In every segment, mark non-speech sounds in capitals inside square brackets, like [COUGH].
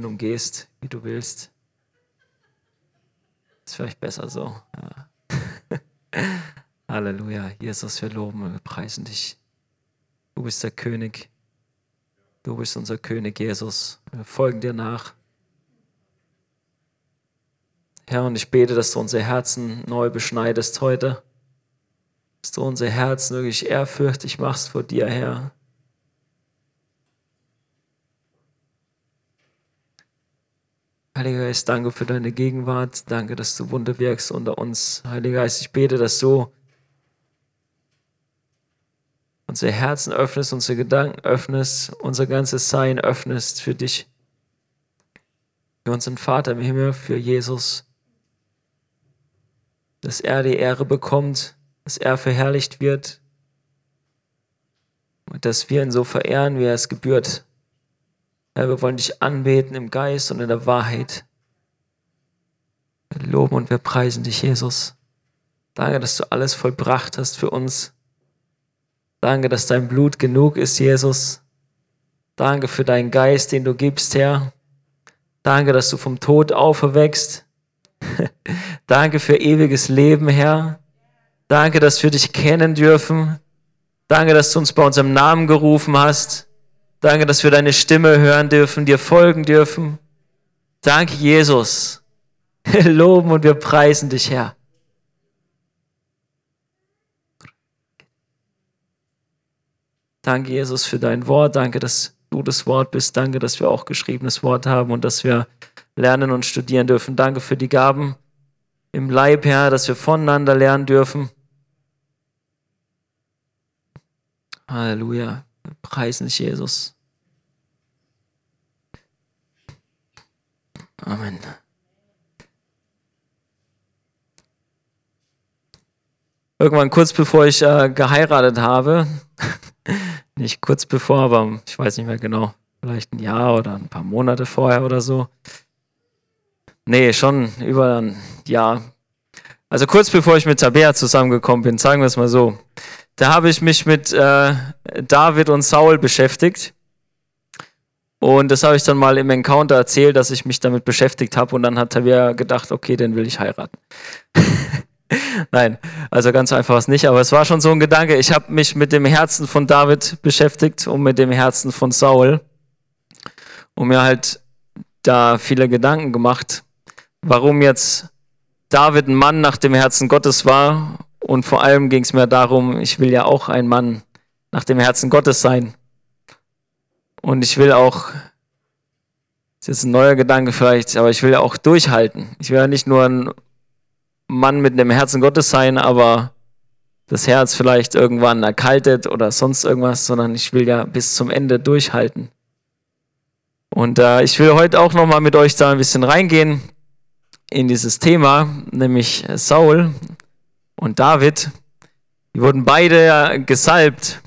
nun gehst, wie du willst. Ist vielleicht besser so. Ja. [LAUGHS] Halleluja. Jesus, wir loben, wir preisen dich. Du bist der König. Du bist unser König, Jesus. Wir folgen dir nach. Herr, und ich bete, dass du unsere Herzen neu beschneidest heute. Dass du unser Herzen wirklich ehrfürchtig machst vor dir, Herr. Heiliger Geist, danke für deine Gegenwart. Danke, dass du Wunder wirkst unter uns. Heiliger Geist, ich bete, dass du unsere Herzen öffnest, unsere Gedanken öffnest, unser ganzes Sein öffnest für dich, für unseren Vater im Himmel, für Jesus, dass er die Ehre bekommt, dass er verherrlicht wird und dass wir ihn so verehren, wie er es gebührt. Herr, wir wollen dich anbeten im Geist und in der Wahrheit. Wir loben und wir preisen dich, Jesus. Danke, dass du alles vollbracht hast für uns. Danke, dass dein Blut genug ist, Jesus. Danke für deinen Geist, den du gibst, Herr. Danke, dass du vom Tod auferweckst. [LAUGHS] Danke für ewiges Leben, Herr. Danke, dass wir dich kennen dürfen. Danke, dass du uns bei unserem Namen gerufen hast. Danke, dass wir deine Stimme hören dürfen, dir folgen dürfen. Danke, Jesus. Wir loben und wir preisen dich, Herr. Danke, Jesus, für dein Wort. Danke, dass du das Wort bist. Danke, dass wir auch geschriebenes Wort haben und dass wir lernen und studieren dürfen. Danke für die Gaben im Leib, Herr, dass wir voneinander lernen dürfen. Halleluja. Preisen dich, Jesus. Amen. Irgendwann kurz bevor ich äh, geheiratet habe, [LAUGHS] nicht kurz bevor, aber ich weiß nicht mehr genau, vielleicht ein Jahr oder ein paar Monate vorher oder so. Nee, schon über ein Jahr. Also kurz bevor ich mit Tabea zusammengekommen bin, sagen wir es mal so. Da habe ich mich mit äh, David und Saul beschäftigt. Und das habe ich dann mal im Encounter erzählt, dass ich mich damit beschäftigt habe. Und dann hat Tabea gedacht, okay, den will ich heiraten. [LAUGHS] Nein, also ganz einfach was nicht, aber es war schon so ein Gedanke. Ich habe mich mit dem Herzen von David beschäftigt und mit dem Herzen von Saul und mir halt da viele Gedanken gemacht, warum jetzt David ein Mann nach dem Herzen Gottes war und vor allem ging es mir darum, ich will ja auch ein Mann nach dem Herzen Gottes sein. Und ich will auch, das ist jetzt ein neuer Gedanke vielleicht, aber ich will ja auch durchhalten. Ich will ja nicht nur ein Mann mit dem Herzen Gottes sein, aber das Herz vielleicht irgendwann erkaltet oder sonst irgendwas, sondern ich will ja bis zum Ende durchhalten. Und äh, ich will heute auch nochmal mit euch da ein bisschen reingehen in dieses Thema, nämlich Saul und David. Die wurden beide gesalbt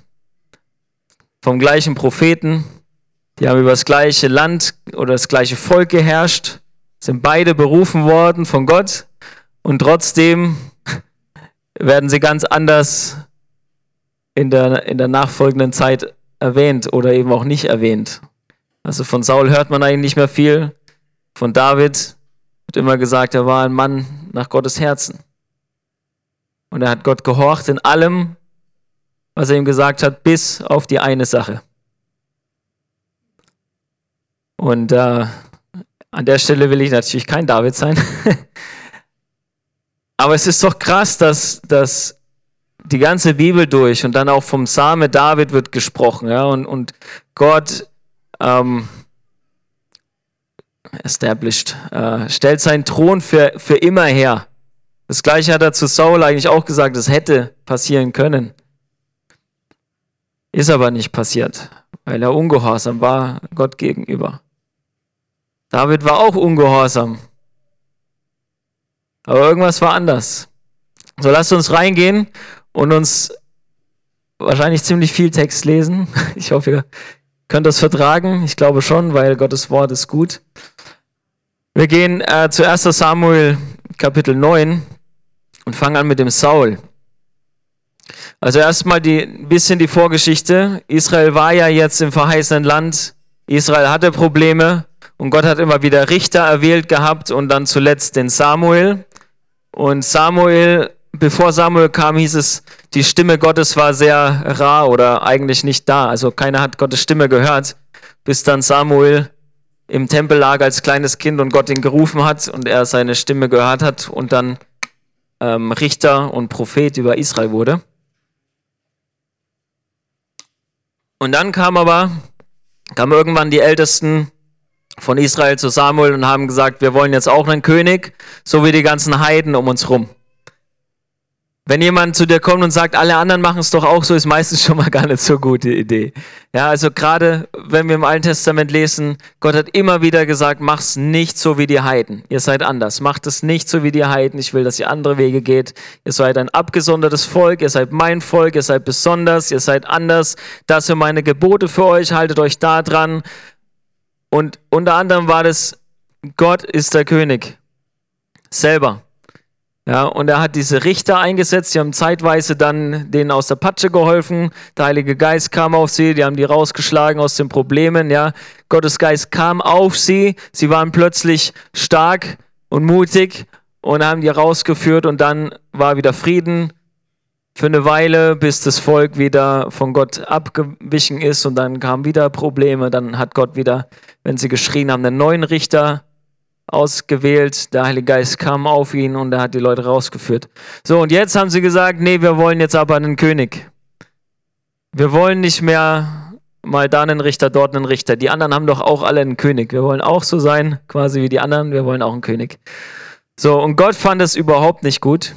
vom gleichen Propheten. Die haben über das gleiche Land oder das gleiche Volk geherrscht, sind beide berufen worden von Gott. Und trotzdem [LAUGHS] werden sie ganz anders in der, in der nachfolgenden Zeit erwähnt oder eben auch nicht erwähnt. Also von Saul hört man eigentlich nicht mehr viel. Von David wird immer gesagt, er war ein Mann nach Gottes Herzen. Und er hat Gott gehorcht in allem, was er ihm gesagt hat, bis auf die eine Sache. Und äh, an der Stelle will ich natürlich kein David sein. [LAUGHS] Aber es ist doch krass, dass, dass die ganze Bibel durch und dann auch vom Same David wird gesprochen, ja, und, und Gott ähm, established, äh, stellt seinen Thron für, für immer her. Das gleiche hat er zu Saul eigentlich auch gesagt, es hätte passieren können. Ist aber nicht passiert, weil er ungehorsam war Gott gegenüber. David war auch ungehorsam aber irgendwas war anders. So lasst uns reingehen und uns wahrscheinlich ziemlich viel Text lesen. [LAUGHS] Ich hoffe, ihr könnt das vertragen. Ich glaube schon, weil Gottes Wort ist gut. Wir gehen äh, zu 1 Samuel Kapitel 9 und fangen an mit dem Saul. Also erstmal ein bisschen die Vorgeschichte. Israel war ja jetzt im verheißenen Land. Israel hatte Probleme Und Gott hat immer wieder Richter erwählt gehabt und dann zuletzt den Samuel. Und Samuel, bevor Samuel kam, hieß es, die Stimme Gottes war sehr rar oder eigentlich nicht da. Also keiner hat Gottes Stimme gehört, bis dann Samuel im Tempel lag als kleines Kind und Gott ihn gerufen hat und er seine Stimme gehört hat und dann ähm, Richter und Prophet über Israel wurde. Und dann kam aber, kamen irgendwann die Ältesten von Israel zu Samuel und haben gesagt, wir wollen jetzt auch einen König, so wie die ganzen Heiden um uns rum. Wenn jemand zu dir kommt und sagt, alle anderen machen es doch auch so, ist meistens schon mal gar nicht so gute Idee. Ja, also gerade wenn wir im Alten Testament lesen, Gott hat immer wieder gesagt, mach's nicht so wie die Heiden. Ihr seid anders. Macht es nicht so wie die Heiden. Ich will, dass ihr andere Wege geht. Ihr seid ein abgesondertes Volk. Ihr seid mein Volk. Ihr seid besonders. Ihr seid anders. Das sind meine Gebote für euch. Haltet euch da dran. Und unter anderem war das, Gott ist der König. Selber. Ja, und er hat diese Richter eingesetzt, die haben zeitweise dann denen aus der Patsche geholfen. Der Heilige Geist kam auf sie, die haben die rausgeschlagen aus den Problemen. Ja, Gottes Geist kam auf sie, sie waren plötzlich stark und mutig und haben die rausgeführt und dann war wieder Frieden für eine Weile, bis das Volk wieder von Gott abgewichen ist und dann kamen wieder Probleme. Dann hat Gott wieder, wenn sie geschrien haben, einen neuen Richter ausgewählt, der Heilige Geist kam auf ihn und er hat die Leute rausgeführt. So, und jetzt haben sie gesagt, nee, wir wollen jetzt aber einen König. Wir wollen nicht mehr mal da einen Richter, dort einen Richter. Die anderen haben doch auch alle einen König. Wir wollen auch so sein, quasi wie die anderen, wir wollen auch einen König. So, und Gott fand es überhaupt nicht gut.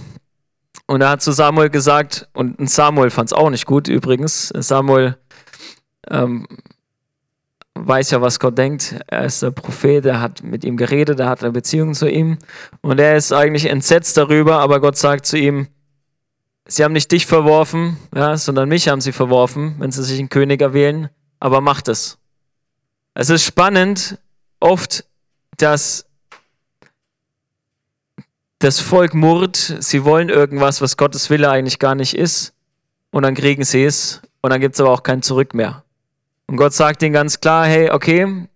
Und er hat zu Samuel gesagt, und Samuel fand es auch nicht gut übrigens. Samuel ähm, weiß ja, was Gott denkt. Er ist der Prophet, er hat mit ihm geredet, er hat eine Beziehung zu ihm. Und er ist eigentlich entsetzt darüber, aber Gott sagt zu ihm, sie haben nicht dich verworfen, ja, sondern mich haben sie verworfen, wenn sie sich einen König erwählen, aber macht es. Es ist spannend, oft, dass das Volk murrt, sie wollen irgendwas, was Gottes Wille eigentlich gar nicht ist, und dann kriegen sie es, und dann gibt es aber auch kein Zurück mehr. Und Gott sagt ihnen ganz klar, hey, okay,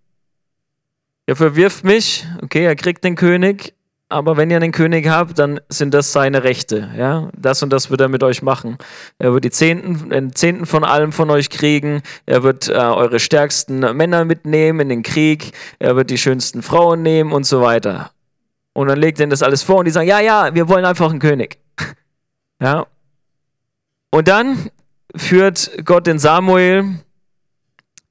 ihr verwirft mich, okay, er kriegt den König, aber wenn ihr einen König habt, dann sind das seine Rechte. Ja? Das und das wird er mit euch machen. Er wird die Zehnten, den Zehnten von allem von euch kriegen. Er wird äh, eure stärksten Männer mitnehmen in den Krieg. Er wird die schönsten Frauen nehmen und so weiter. Und dann legt er ihnen das alles vor und die sagen, ja, ja, wir wollen einfach einen König. [LAUGHS] ja. Und dann führt Gott den Samuel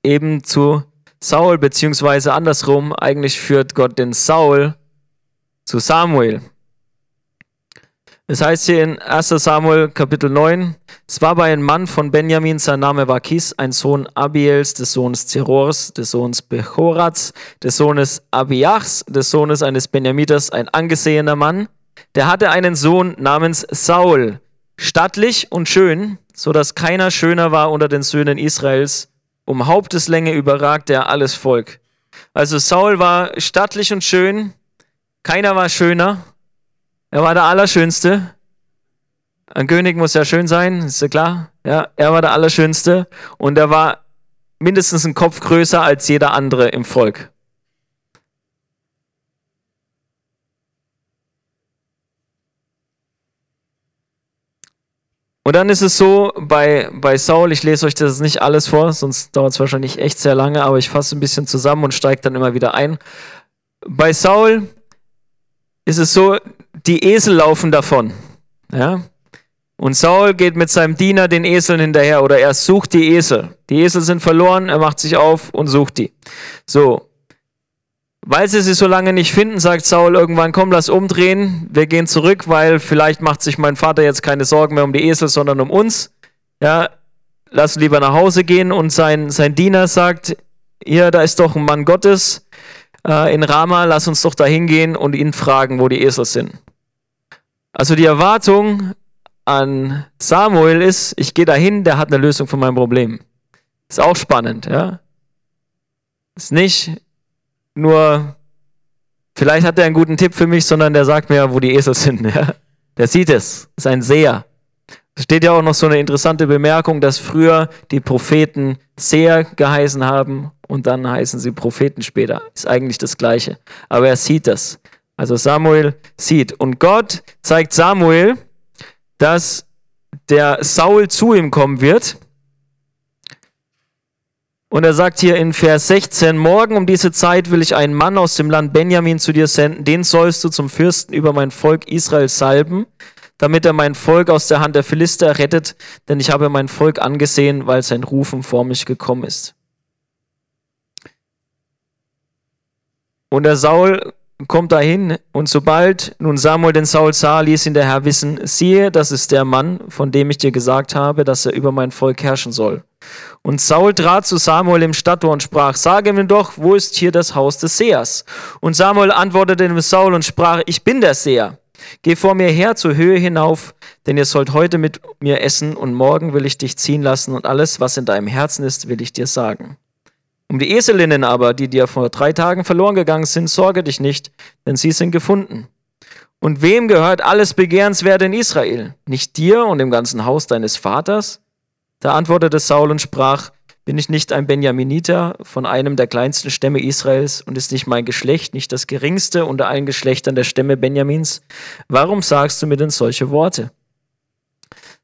eben zu Saul, beziehungsweise andersrum, eigentlich führt Gott den Saul zu Samuel. Es heißt hier in 1 Samuel Kapitel 9, es war bei einem Mann von Benjamin, sein Name war Kis, ein Sohn Abiels, des Sohnes Zerors, des Sohnes Bechorats, des Sohnes Abiachs, des Sohnes eines Benjamiters, ein angesehener Mann. Der hatte einen Sohn namens Saul, stattlich und schön, so dass keiner schöner war unter den Söhnen Israels um Haupteslänge überragt er alles Volk. Also Saul war stattlich und schön, keiner war schöner, er war der Allerschönste. Ein König muss ja schön sein, ist ja klar. Ja, er war der Allerschönste und er war mindestens einen Kopf größer als jeder andere im Volk. Und dann ist es so, bei, bei Saul, ich lese euch das nicht alles vor, sonst dauert es wahrscheinlich echt sehr lange, aber ich fasse ein bisschen zusammen und steige dann immer wieder ein. Bei Saul ist es so, die Esel laufen davon. Ja? Und Saul geht mit seinem Diener den Eseln hinterher oder er sucht die Esel. Die Esel sind verloren, er macht sich auf und sucht die. So, weil sie sie so lange nicht finden, sagt Saul irgendwann, komm, lass umdrehen, wir gehen zurück, weil vielleicht macht sich mein Vater jetzt keine Sorgen mehr um die Esel, sondern um uns. Ja, lass lieber nach Hause gehen und sein, sein Diener sagt, hier, da ist doch ein Mann Gottes äh, in Rama, lass uns doch da hingehen und ihn fragen, wo die Esel sind. Also die Erwartung an Samuel ist, ich gehe dahin, der hat eine Lösung für mein Problem. Ist auch spannend, ja. Ist nicht, nur, vielleicht hat er einen guten Tipp für mich, sondern der sagt mir, wo die Esel sind. [LAUGHS] Ja? Der sieht es, ist ein Seher. Es steht ja auch noch so eine interessante Bemerkung, dass früher die Propheten Seher geheißen haben und dann heißen sie Propheten später. Ist eigentlich das Gleiche. Aber er sieht das. Also Samuel sieht. Und Gott zeigt Samuel, dass der Saul zu ihm kommen wird. Und er sagt hier in Vers 16, morgen um diese Zeit will ich einen Mann aus dem Land Benjamin zu dir senden, den sollst du zum Fürsten über mein Volk Israel salben, damit er mein Volk aus der Hand der Philister rettet, denn ich habe mein Volk angesehen, weil sein Rufen vor mich gekommen ist. Und der Saul kommt dahin und sobald nun Samuel den Saul sah, ließ ihn der Herr wissen, siehe, das ist der Mann, von dem ich dir gesagt habe, dass er über mein Volk herrschen soll. Und Saul trat zu Samuel im Stadttor und sprach, sage mir doch, wo ist hier das Haus des Sehers? Und Samuel antwortete dem Saul und sprach, ich bin der Seher. Geh vor mir her zur Höhe hinauf, denn ihr sollt heute mit mir essen und morgen will ich dich ziehen lassen und alles, was in deinem Herzen ist, will ich dir sagen. Um die Eselinnen aber, die dir vor drei Tagen verloren gegangen sind, sorge dich nicht, denn sie sind gefunden. Und wem gehört alles Begehrenswerte in Israel? Nicht dir und dem ganzen Haus deines Vaters? Da antwortete Saul und sprach, bin ich nicht ein Benjaminiter von einem der kleinsten Stämme Israels und ist nicht mein Geschlecht nicht das geringste unter allen Geschlechtern der Stämme Benjamins? Warum sagst du mir denn solche Worte?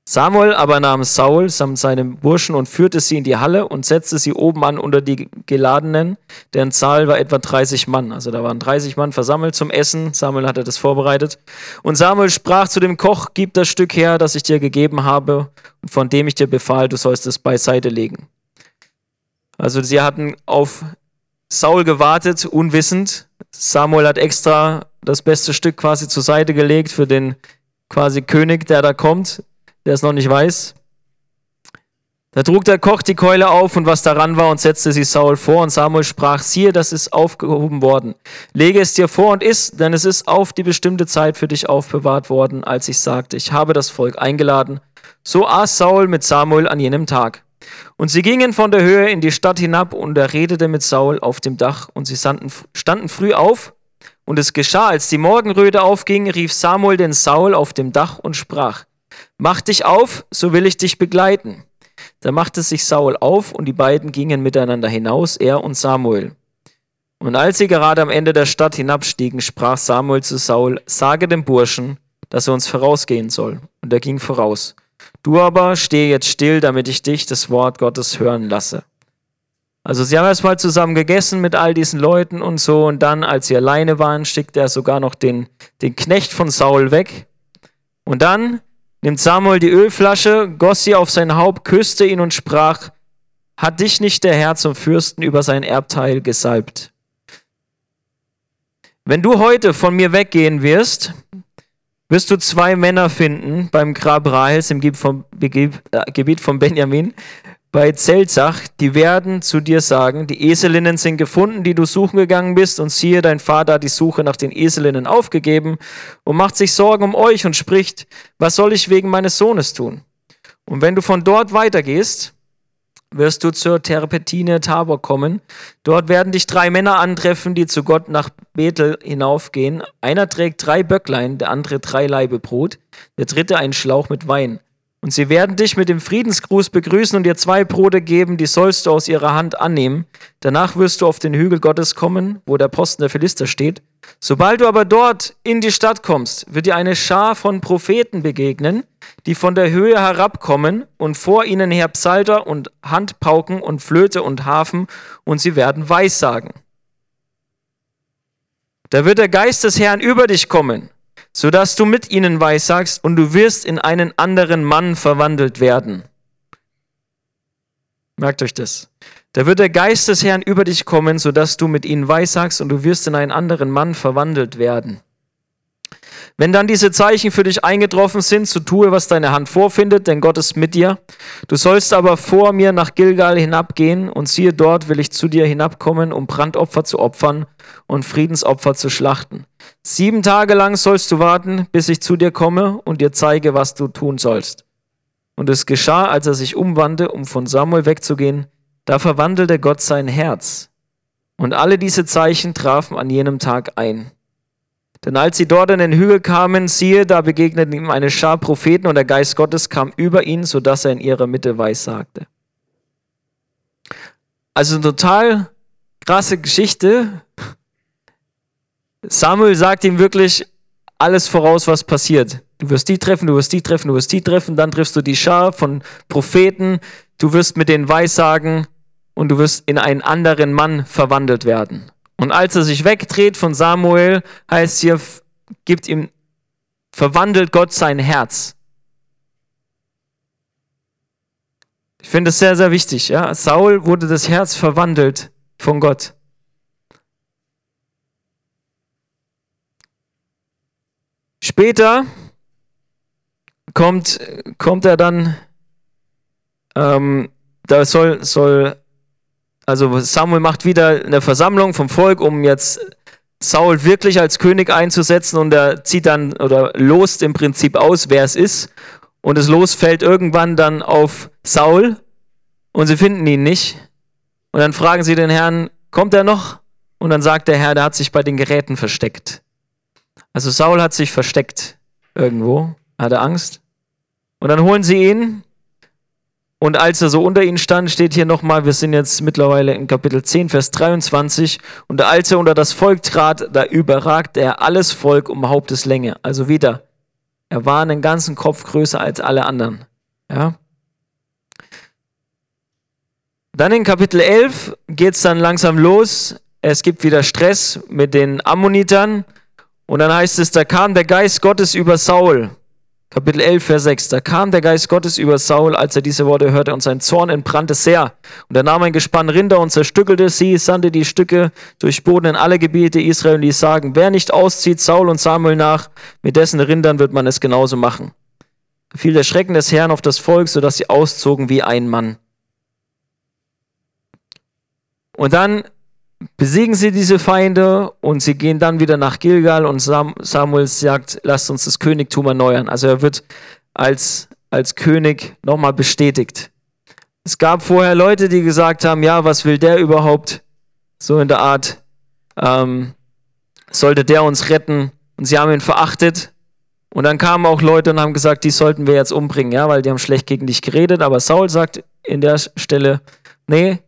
Samuel aber nahm Saul samt seinem Burschen und führte sie in die Halle und setzte sie oben an unter die Geladenen, deren Zahl war etwa 30 Mann. Also da waren 30 Mann versammelt zum Essen. Samuel hatte das vorbereitet. Und Samuel sprach zu dem Koch, gib das Stück her, das ich dir gegeben habe und von dem ich dir befahl, du sollst es beiseite legen. Also sie hatten auf Saul gewartet, unwissend. Samuel hat extra das beste Stück quasi zur Seite gelegt für den quasi König, der da kommt der es noch nicht weiß. Da trug der Koch die Keule auf und was daran war und setzte sie Saul vor und Samuel sprach, siehe, das ist aufgehoben worden. Lege es dir vor und iss, denn es ist auf die bestimmte Zeit für dich aufbewahrt worden, als ich sagte, ich habe das Volk eingeladen. So aß Saul mit Samuel an jenem Tag. Und sie gingen von der Höhe in die Stadt hinab und er redete mit Saul auf dem Dach und sie standen früh auf. Und es geschah, als die Morgenröte aufging, rief Samuel den Saul auf dem Dach und sprach, Mach dich auf, so will ich dich begleiten. Da machte sich Saul auf und die beiden gingen miteinander hinaus, er und Samuel. Und als sie gerade am Ende der Stadt hinabstiegen, sprach Samuel zu Saul, sage dem Burschen, dass er uns vorausgehen soll. Und er ging voraus. Du aber steh jetzt still, damit ich dich das Wort Gottes hören lasse. Also sie haben erstmal zusammen gegessen mit all diesen Leuten und so. Und dann, als sie alleine waren, schickte er sogar noch den, den Knecht von Saul weg. Und dann nimmt Samuel die Ölflasche, goss sie auf sein Haupt, küsste ihn und sprach, hat dich nicht der Herr zum Fürsten über sein Erbteil gesalbt? Wenn du heute von mir weggehen wirst, wirst du zwei Männer finden beim Grab Rahels im Gebiet von Benjamin, bei Zelzach, die werden zu dir sagen, die Eselinnen sind gefunden, die du suchen gegangen bist, und siehe, dein Vater hat die Suche nach den Eselinnen aufgegeben und macht sich Sorgen um euch und spricht, was soll ich wegen meines Sohnes tun? Und wenn du von dort weitergehst, wirst du zur Terpetine Tabor kommen. Dort werden dich drei Männer antreffen, die zu Gott nach Bethel hinaufgehen. Einer trägt drei Böcklein, der andere drei Laibe Brot, der dritte einen Schlauch mit Wein. Und sie werden dich mit dem Friedensgruß begrüßen und dir zwei Brote geben, die sollst du aus ihrer Hand annehmen. Danach wirst du auf den Hügel Gottes kommen, wo der Posten der Philister steht. Sobald du aber dort in die Stadt kommst, wird dir eine Schar von Propheten begegnen, die von der Höhe herabkommen und vor ihnen her Psalter und Handpauken und Flöte und Hafen und sie werden Weissagen. Da wird der Geist des Herrn über dich kommen sodass du mit ihnen weissagst und du wirst in einen anderen Mann verwandelt werden. Merkt euch das. Da wird der Geist des Herrn über dich kommen, sodass du mit ihnen weissagst und du wirst in einen anderen Mann verwandelt werden. Wenn dann diese Zeichen für dich eingetroffen sind, so tue, was deine Hand vorfindet, denn Gott ist mit dir. Du sollst aber vor mir nach Gilgal hinabgehen und siehe, dort will ich zu dir hinabkommen, um Brandopfer zu opfern und Friedensopfer zu schlachten. Sieben Tage lang sollst du warten, bis ich zu dir komme und dir zeige, was du tun sollst. Und es geschah, als er sich umwandte, um von Samuel wegzugehen, da verwandelte Gott sein Herz. Und alle diese Zeichen trafen an jenem Tag ein. Denn als sie dort in den Hügel kamen, siehe, da begegneten ihm eine Schar Propheten und der Geist Gottes kam über ihn, sodass er in ihrer Mitte weissagte. Also eine total krasse Geschichte. Samuel sagt ihm wirklich alles voraus, was passiert. Du wirst die treffen, du wirst die treffen, du wirst die treffen, dann triffst du die Schar von Propheten, du wirst mit denen weissagen und du wirst in einen anderen Mann verwandelt werden. Und als er sich wegdreht von Samuel, heißt hier, gibt ihm, verwandelt Gott sein Herz. Ich finde es sehr, sehr wichtig. Ja? Saul wurde das Herz verwandelt von Gott. Später kommt, kommt er dann, ähm, da soll, soll, also Samuel macht wieder eine Versammlung vom Volk, um jetzt Saul wirklich als König einzusetzen und er zieht dann oder lost im Prinzip aus, wer es ist. Und das Los fällt irgendwann dann auf Saul und sie finden ihn nicht. Und dann fragen sie den Herrn, kommt er noch? Und dann sagt der Herr, der hat sich bei den Geräten versteckt. Also Saul hat sich versteckt irgendwo, hatte Angst. Und dann holen sie ihn. Und als er so unter ihnen stand, steht hier nochmal, wir sind jetzt mittlerweile in Kapitel 10, Vers 23. Und als er unter das Volk trat, da überragte er alles Volk um Haupteslänge. Also wieder, er war einen ganzen Kopf größer als alle anderen. Ja. Dann in Kapitel 11 geht es dann langsam los. Es gibt wieder Stress mit den Ammonitern. Und dann heißt es, da kam der Geist Gottes über Saul. Kapitel 11, Vers 6. Da kam der Geist Gottes über Saul, als er diese Worte hörte, und sein Zorn entbrannte sehr. Und er nahm ein Gespann Rinder und zerstückelte sie, sandte die Stücke durch Boden in alle Gebiete Israel und ließ sagen, wer nicht auszieht, Saul und Samuel nach, mit dessen Rindern wird man es genauso machen. Da fiel der Schrecken des Herrn auf das Volk, sodass sie auszogen wie ein Mann. Und dann besiegen sie diese Feinde und sie gehen dann wieder nach Gilgal und Samuel sagt, lasst uns das Königtum erneuern. Also er wird als, als König nochmal bestätigt. Es gab vorher Leute, die gesagt haben, ja, was will der überhaupt? So in der Art, ähm, sollte der uns retten? Und sie haben ihn verachtet. Und dann kamen auch Leute und haben gesagt, die sollten wir jetzt umbringen, ja, weil die haben schlecht gegen dich geredet. Aber Saul sagt in der Stelle, nee,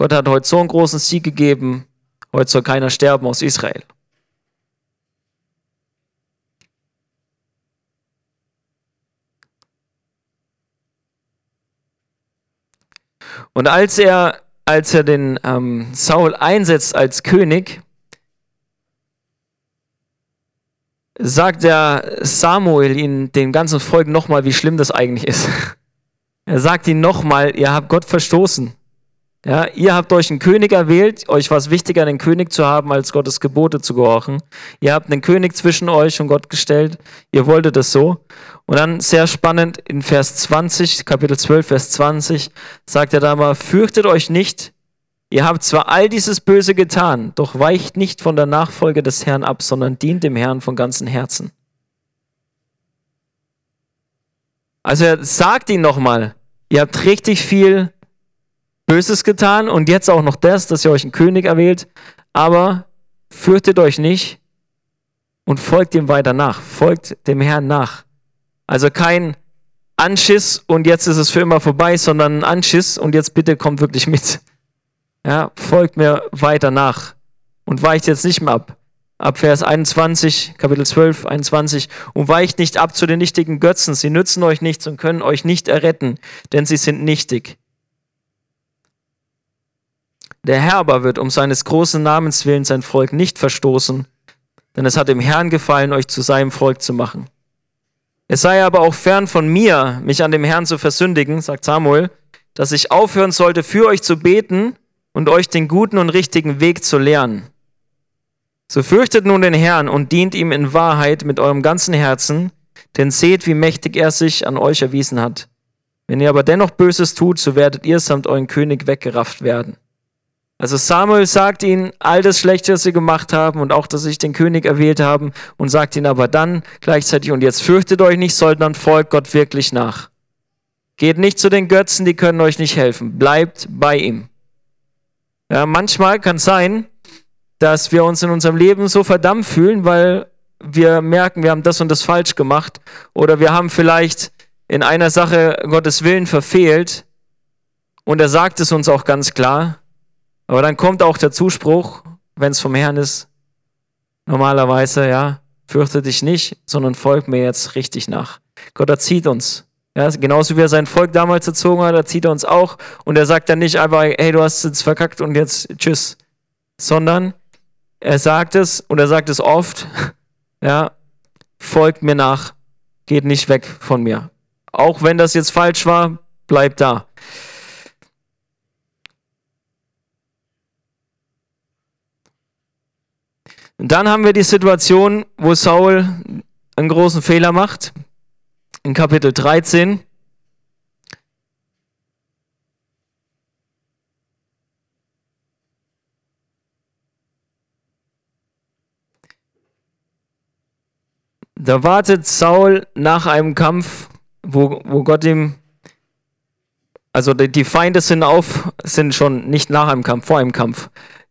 Gott hat heute so einen großen Sieg gegeben, heute soll keiner sterben aus Israel. Und als er, als er den ähm, Saul einsetzt als König, sagt der Samuel ihnen, dem ganzen Volk nochmal, wie schlimm das eigentlich ist. [LAUGHS] Er sagt ihnen nochmal, ihr habt Gott verstoßen. Ja, ihr habt euch einen König erwählt, euch war es wichtiger, einen König zu haben, als Gottes Gebote zu gehorchen. Ihr habt einen König zwischen euch und Gott gestellt. Ihr wolltet es so. Und dann sehr spannend in Vers 20, Kapitel 12, Vers 20, sagt er da mal, fürchtet euch nicht. Ihr habt zwar all dieses Böse getan, doch weicht nicht von der Nachfolge des Herrn ab, sondern dient dem Herrn von ganzem Herzen. Also er sagt ihnen nochmal, ihr habt richtig viel Böses getan und jetzt auch noch das, dass ihr euch einen König erwählt, aber fürchtet euch nicht und folgt ihm weiter nach, folgt dem Herrn nach. Also kein Anschiss und jetzt ist es für immer vorbei, sondern ein Anschiss und jetzt bitte kommt wirklich mit. Ja, folgt mir weiter nach und weicht jetzt nicht mehr ab. Ab Vers 21, Kapitel 12, 21. Und weicht nicht ab zu den nichtigen Götzen. Sie nützen euch nichts und können euch nicht erretten, denn sie sind nichtig. Der Herr aber wird um seines großen Namens willen sein Volk nicht verstoßen, denn es hat dem Herrn gefallen, euch zu seinem Volk zu machen. Es sei aber auch fern von mir, mich an dem Herrn zu versündigen, sagt Samuel, dass ich aufhören sollte, für euch zu beten und euch den guten und richtigen Weg zu lehren. So fürchtet nun den Herrn und dient ihm in Wahrheit mit eurem ganzen Herzen, denn seht, wie mächtig er sich an euch erwiesen hat. Wenn ihr aber dennoch Böses tut, so werdet ihr samt euren König weggerafft werden. Also Samuel sagt ihnen all das Schlechte, was sie gemacht haben und auch, dass sie sich den König erwählt haben und sagt ihnen aber dann gleichzeitig, und jetzt fürchtet euch nicht, sondern folgt Gott wirklich nach. Geht nicht zu den Götzen, die können euch nicht helfen. Bleibt bei ihm. Ja, manchmal kann es sein, dass wir uns in unserem Leben so verdammt fühlen, weil wir merken, wir haben das und das falsch gemacht oder wir haben vielleicht in einer Sache Gottes Willen verfehlt und er sagt es uns auch ganz klar, aber dann kommt auch der Zuspruch, wenn es vom Herrn ist, normalerweise, ja, fürchte dich nicht, sondern folg mir jetzt richtig nach. Gott erzieht uns. Ja, genauso wie er sein Volk damals erzogen hat, erzieht er uns auch. Und er sagt dann nicht einfach, hey, du hast jetzt verkackt und jetzt tschüss. Sondern er sagt es und er sagt es oft, [LAUGHS] ja, folgt mir nach, geht nicht weg von mir. Auch wenn das jetzt falsch war, bleibt da. Und dann haben wir die Situation, wo Saul einen großen Fehler macht. In Kapitel 13. Da wartet Saul nach einem Kampf, wo, wo Gott ihm, also die Feinde sind auf, sind schon nicht nach einem Kampf, vor einem Kampf.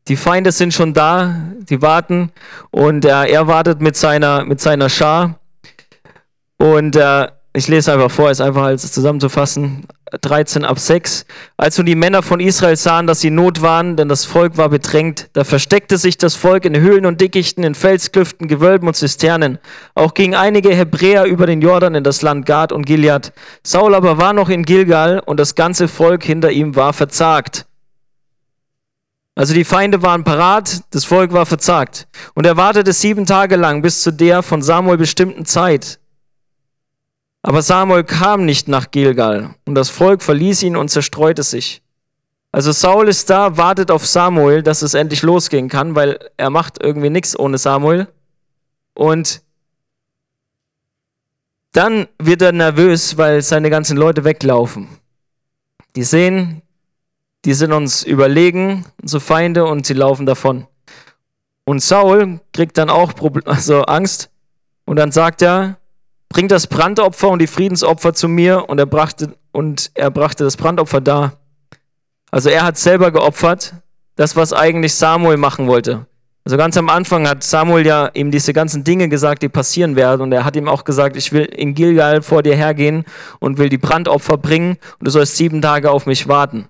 Die Feinde sind schon da, die warten und äh, er wartet mit seiner, mit seiner Schar. Und äh, ich lese einfach vor, ist einfach als zusammenzufassen. 13 ab 6. Als nun die Männer von Israel sahen, dass sie Not waren, denn das Volk war bedrängt, da versteckte sich das Volk in Höhlen und Dickichten, in Felsklüften, Gewölben und Zisternen. Auch gingen einige Hebräer über den Jordan in das Land Gad und Gilead. Saul aber war noch in Gilgal und das ganze Volk hinter ihm war verzagt. Also die Feinde waren parat, das Volk war verzagt. Und er wartete sieben Tage lang bis zu der von Samuel bestimmten Zeit. Aber Samuel kam nicht nach Gilgal und das Volk verließ ihn und zerstreute sich. Also Saul ist da, wartet auf Samuel, dass es endlich losgehen kann, weil er macht irgendwie nichts ohne Samuel. Und dann wird er nervös, weil seine ganzen Leute weglaufen. Die sehen, die sind uns überlegen, unsere Feinde, und sie laufen davon. Und Saul kriegt dann auch also Angst und dann sagt er, bring das Brandopfer und die Friedensopfer zu mir und er brachte, und er brachte das Brandopfer da. Also er hat selber geopfert, das, was eigentlich Samuel machen wollte. Also ganz am Anfang hat Samuel ja ihm diese ganzen Dinge gesagt, die passieren werden. Und er hat ihm auch gesagt, ich will in Gilgal vor dir hergehen und will die Brandopfer bringen und du sollst sieben Tage auf mich warten.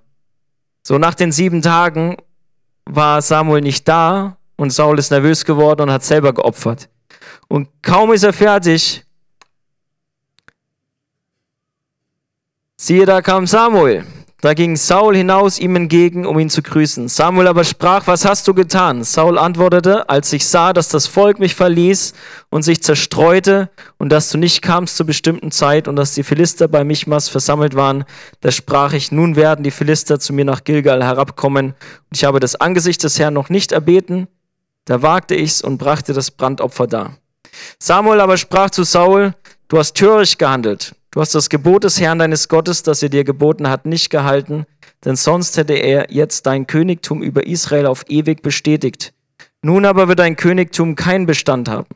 So nach den sieben Tagen war Samuel nicht da und Saul ist nervös geworden und hat selber geopfert. Und kaum ist er fertig, siehe, da kam Samuel. Da ging Saul hinaus ihm entgegen, um ihn zu grüßen. Samuel aber sprach, was hast du getan? Saul antwortete, als ich sah, dass das Volk mich verließ und sich zerstreute und dass du nicht kamst zur bestimmten Zeit und dass die Philister bei Michmas versammelt waren, da sprach ich, nun werden die Philister zu mir nach Gilgal herabkommen und ich habe das Angesicht des Herrn noch nicht erbeten. Da wagte ich's und brachte das Brandopfer dar. Samuel aber sprach zu Saul, du hast töricht gehandelt. Du hast das Gebot des Herrn deines Gottes, das er dir geboten hat, nicht gehalten, denn sonst hätte er jetzt dein Königtum über Israel auf ewig bestätigt. Nun aber wird dein Königtum keinen Bestand haben.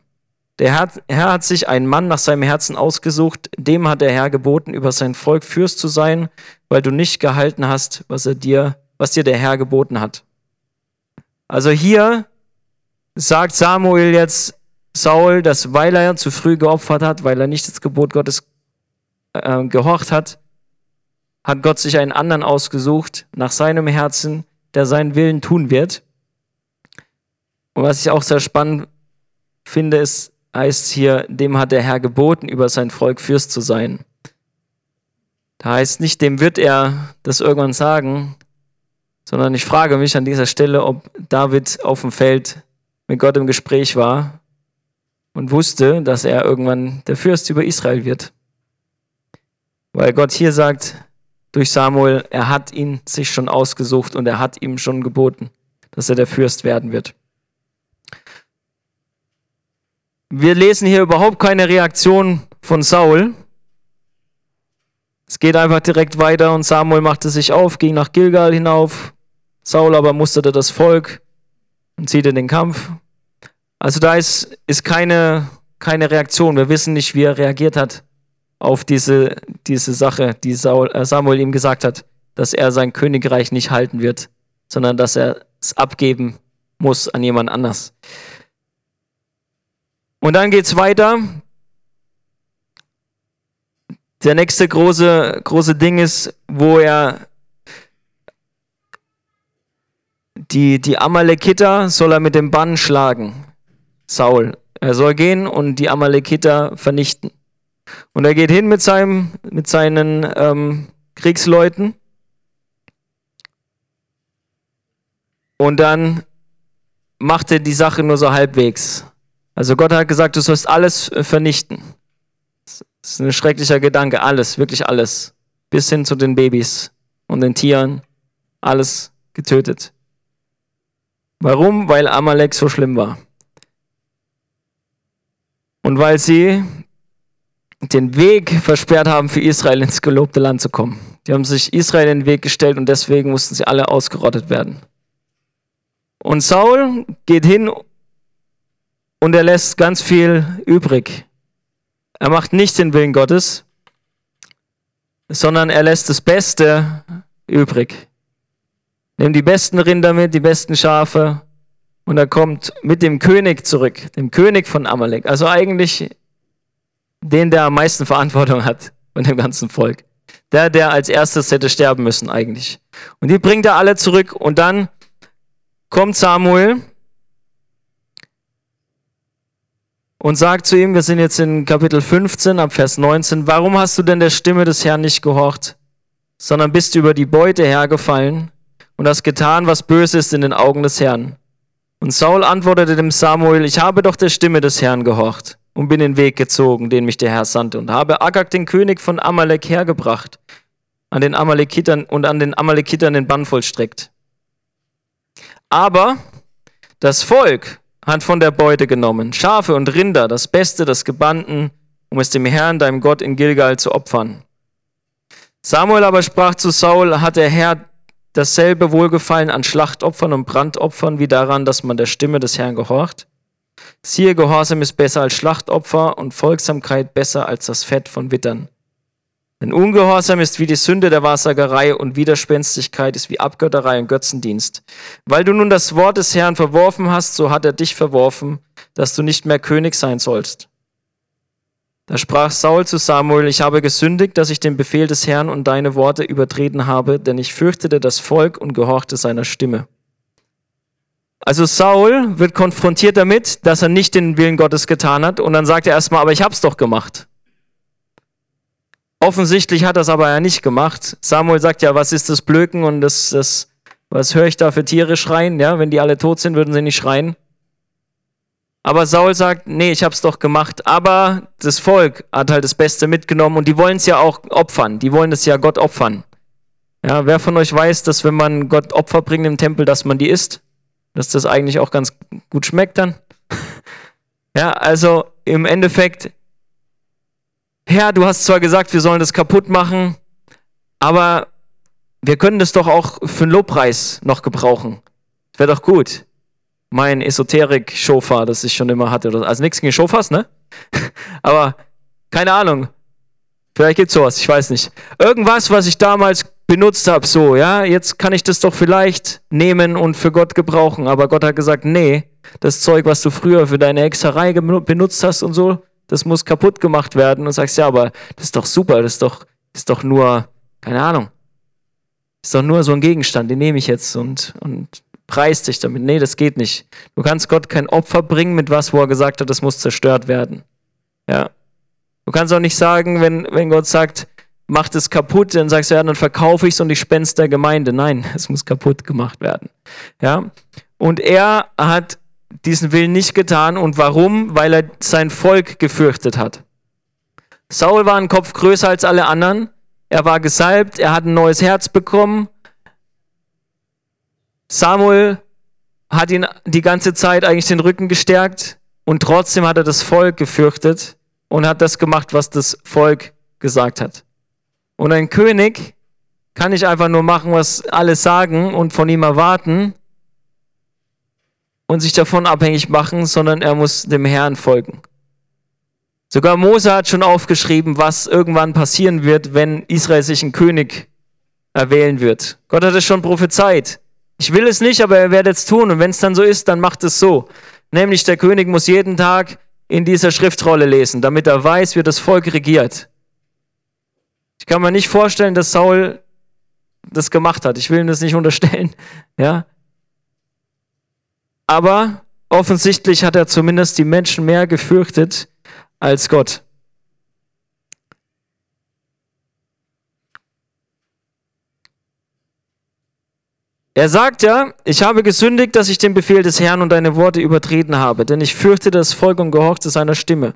Der Herr, Herr, hat sich einen Mann nach seinem Herzen ausgesucht, dem hat der Herr geboten, über sein Volk Fürst zu sein, weil du nicht gehalten hast, was er dir, was dir der Herr geboten hat. Also hier sagt Samuel jetzt Saul, dass weil er zu früh geopfert hat, weil er nicht das Gebot Gottes äh, gehorcht hat, hat Gott sich einen anderen ausgesucht, nach seinem Herzen, der seinen Willen tun wird. Und was ich auch sehr spannend finde, ist, heißt hier, dem hat der Herr geboten, über sein Volk Fürst zu sein. Da heißt nicht, dem wird er das irgendwann sagen, sondern ich frage mich an dieser Stelle, ob David auf dem Feld mit Gott im Gespräch war und wusste, dass er irgendwann der Fürst über Israel wird. Weil Gott hier sagt durch Samuel, er hat ihn sich schon ausgesucht und er hat ihm schon geboten, dass er der Fürst werden wird. Wir lesen hier überhaupt keine Reaktion von Saul. Es geht einfach direkt weiter und Samuel machte sich auf, ging nach Gilgal hinauf. Saul aber musterte das Volk und zieht in den Kampf. Also da ist, ist keine, keine Reaktion. Wir wissen nicht, wie er reagiert hat auf diese, diese Sache, die äh, Samuel ihm gesagt hat, dass er sein Königreich nicht halten wird, sondern dass er es abgeben muss an jemand anders. Und dann geht's weiter. Der nächste große, große Ding ist, wo er die, die Amalekiter soll er mit dem Bann schlagen. Saul. Er soll gehen und die Amalekiter vernichten. Und er geht hin mit, seinem, mit seinen ähm, Kriegsleuten. Und dann macht er die Sache nur so halbwegs. Also Gott hat gesagt, du sollst alles äh, vernichten. Das ist ein schrecklicher Gedanke, alles, wirklich alles. Bis hin zu den Babys und den Tieren, alles getötet. Warum? Weil Amalek so schlimm war. Und weil sie den Weg versperrt haben, für Israel ins gelobte Land zu kommen. Die haben sich Israel in den Weg gestellt und deswegen mussten sie alle ausgerottet werden. Und Saul geht hin und er lässt ganz viel übrig. Er macht nicht den Willen Gottes, sondern er lässt das Beste übrig. Nimmt die besten Rinder mit, die besten Schafe und er kommt mit dem König zurück, dem König von Amalek. Also eigentlich den, der am meisten Verantwortung hat von dem ganzen Volk. Der, der als erstes hätte sterben müssen eigentlich. Und die bringt er alle zurück und dann kommt Samuel und sagt zu ihm, wir sind jetzt in Kapitel 15 ab Vers 19, warum hast du denn der Stimme des Herrn nicht gehorcht, sondern bist über die Beute hergefallen und hast getan, was böse ist in den Augen des Herrn? Und Saul antwortete dem Samuel, ich habe doch der Stimme des Herrn gehorcht und bin den Weg gezogen, den mich der Herr sandte, und habe Agag, den König von Amalek, hergebracht, an den Amalekitern und an den Amalekitern den Bann vollstreckt. Aber das Volk hat von der Beute genommen, Schafe und Rinder, das Beste, das Gebannten, um es dem Herrn, deinem Gott, in Gilgal zu opfern. Samuel aber sprach zu Saul, hat der Herr dasselbe Wohlgefallen an Schlachtopfern und Brandopfern wie daran, dass man der Stimme des Herrn gehorcht? Siehe, Gehorsam ist besser als Schlachtopfer und Folgsamkeit besser als das Fett von Wittern. Denn Ungehorsam ist wie die Sünde der Wahrsagerei und Widerspenstigkeit ist wie Abgötterei und Götzendienst. Weil du nun das Wort des Herrn verworfen hast, so hat er dich verworfen, dass du nicht mehr König sein sollst. Da sprach Saul zu Samuel, ich habe gesündigt, dass ich den Befehl des Herrn und deine Worte übertreten habe, denn ich fürchtete das Volk und gehorchte seiner Stimme. Also Saul wird konfrontiert damit, dass er nicht den Willen Gottes getan hat und dann sagt er erstmal, aber ich hab's doch gemacht. Offensichtlich hat er es aber ja nicht gemacht. Samuel sagt ja, was ist das Blöken und das, das was höre ich da für Tiere schreien? Ja, wenn die alle tot sind, würden sie nicht schreien. Aber Saul sagt, nee, ich hab's doch gemacht. Aber das Volk hat halt das Beste mitgenommen und die wollen es ja auch opfern. Die wollen es ja Gott opfern. Ja, wer von euch weiß, dass wenn man Gott Opfer bringt im Tempel, dass man die isst? Dass das eigentlich auch ganz gut schmeckt dann? [LAUGHS] ja, also im Endeffekt, Herr, du hast zwar gesagt, wir sollen das kaputt machen, aber wir können das doch auch für einen Lobpreis noch gebrauchen. Wäre doch gut mein Esoterik-Schofa, das ich schon immer hatte. Also nichts gegen Schofas, ne? [LAUGHS] Aber keine Ahnung. Vielleicht gibt's sowas, ich weiß nicht. Irgendwas, was ich damals benutzt habe, so, ja, jetzt kann ich das doch vielleicht nehmen und für Gott gebrauchen. Aber Gott hat gesagt, nee, das Zeug, was du früher für deine Hexerei benutzt hast und so, das muss kaputt gemacht werden. Und sagst, ja, aber das ist doch super, das ist doch, ist doch nur, keine Ahnung, ist doch nur so ein Gegenstand, den nehme ich jetzt und, und preist dich damit. Nee, das geht nicht. Du kannst Gott kein Opfer bringen mit was, wo er gesagt hat, das muss zerstört werden. Ja. Du kannst auch nicht sagen, wenn, wenn Gott sagt, mach das kaputt, dann sagst du, ja, dann verkaufe ich es und ich spende der Gemeinde. Nein, [LAUGHS] es muss kaputt gemacht werden. Ja. Und er hat diesen Willen nicht getan. Und warum? Weil er sein Volk gefürchtet hat. Saul war ein Kopf größer als alle anderen. Er war gesalbt, er hat ein neues Herz bekommen Samuel hat ihn die ganze Zeit eigentlich den Rücken gestärkt und trotzdem hat er das Volk gefürchtet und hat das gemacht, was das Volk gesagt hat. Und ein König kann nicht einfach nur machen, was alle sagen und von ihm erwarten und sich davon abhängig machen, sondern er muss dem Herrn folgen. Sogar Mose hat schon aufgeschrieben, was irgendwann passieren wird, wenn Israel sich einen König erwählen wird. Gott hat es schon prophezeit. Ich will es nicht, aber er wird es tun. Und wenn es dann so ist, dann macht es so. Nämlich der König muss jeden Tag in dieser Schriftrolle lesen, damit er weiß, wie das Volk regiert. Ich kann mir nicht vorstellen, dass Saul das gemacht hat. Ich will ihm das nicht unterstellen. [LAUGHS] Ja. Aber offensichtlich hat er zumindest die Menschen mehr gefürchtet als Gott. Er sagt ja, ich habe gesündigt, dass ich den Befehl des Herrn und deine Worte übertreten habe, denn ich fürchte das Volk und gehorchte seiner Stimme.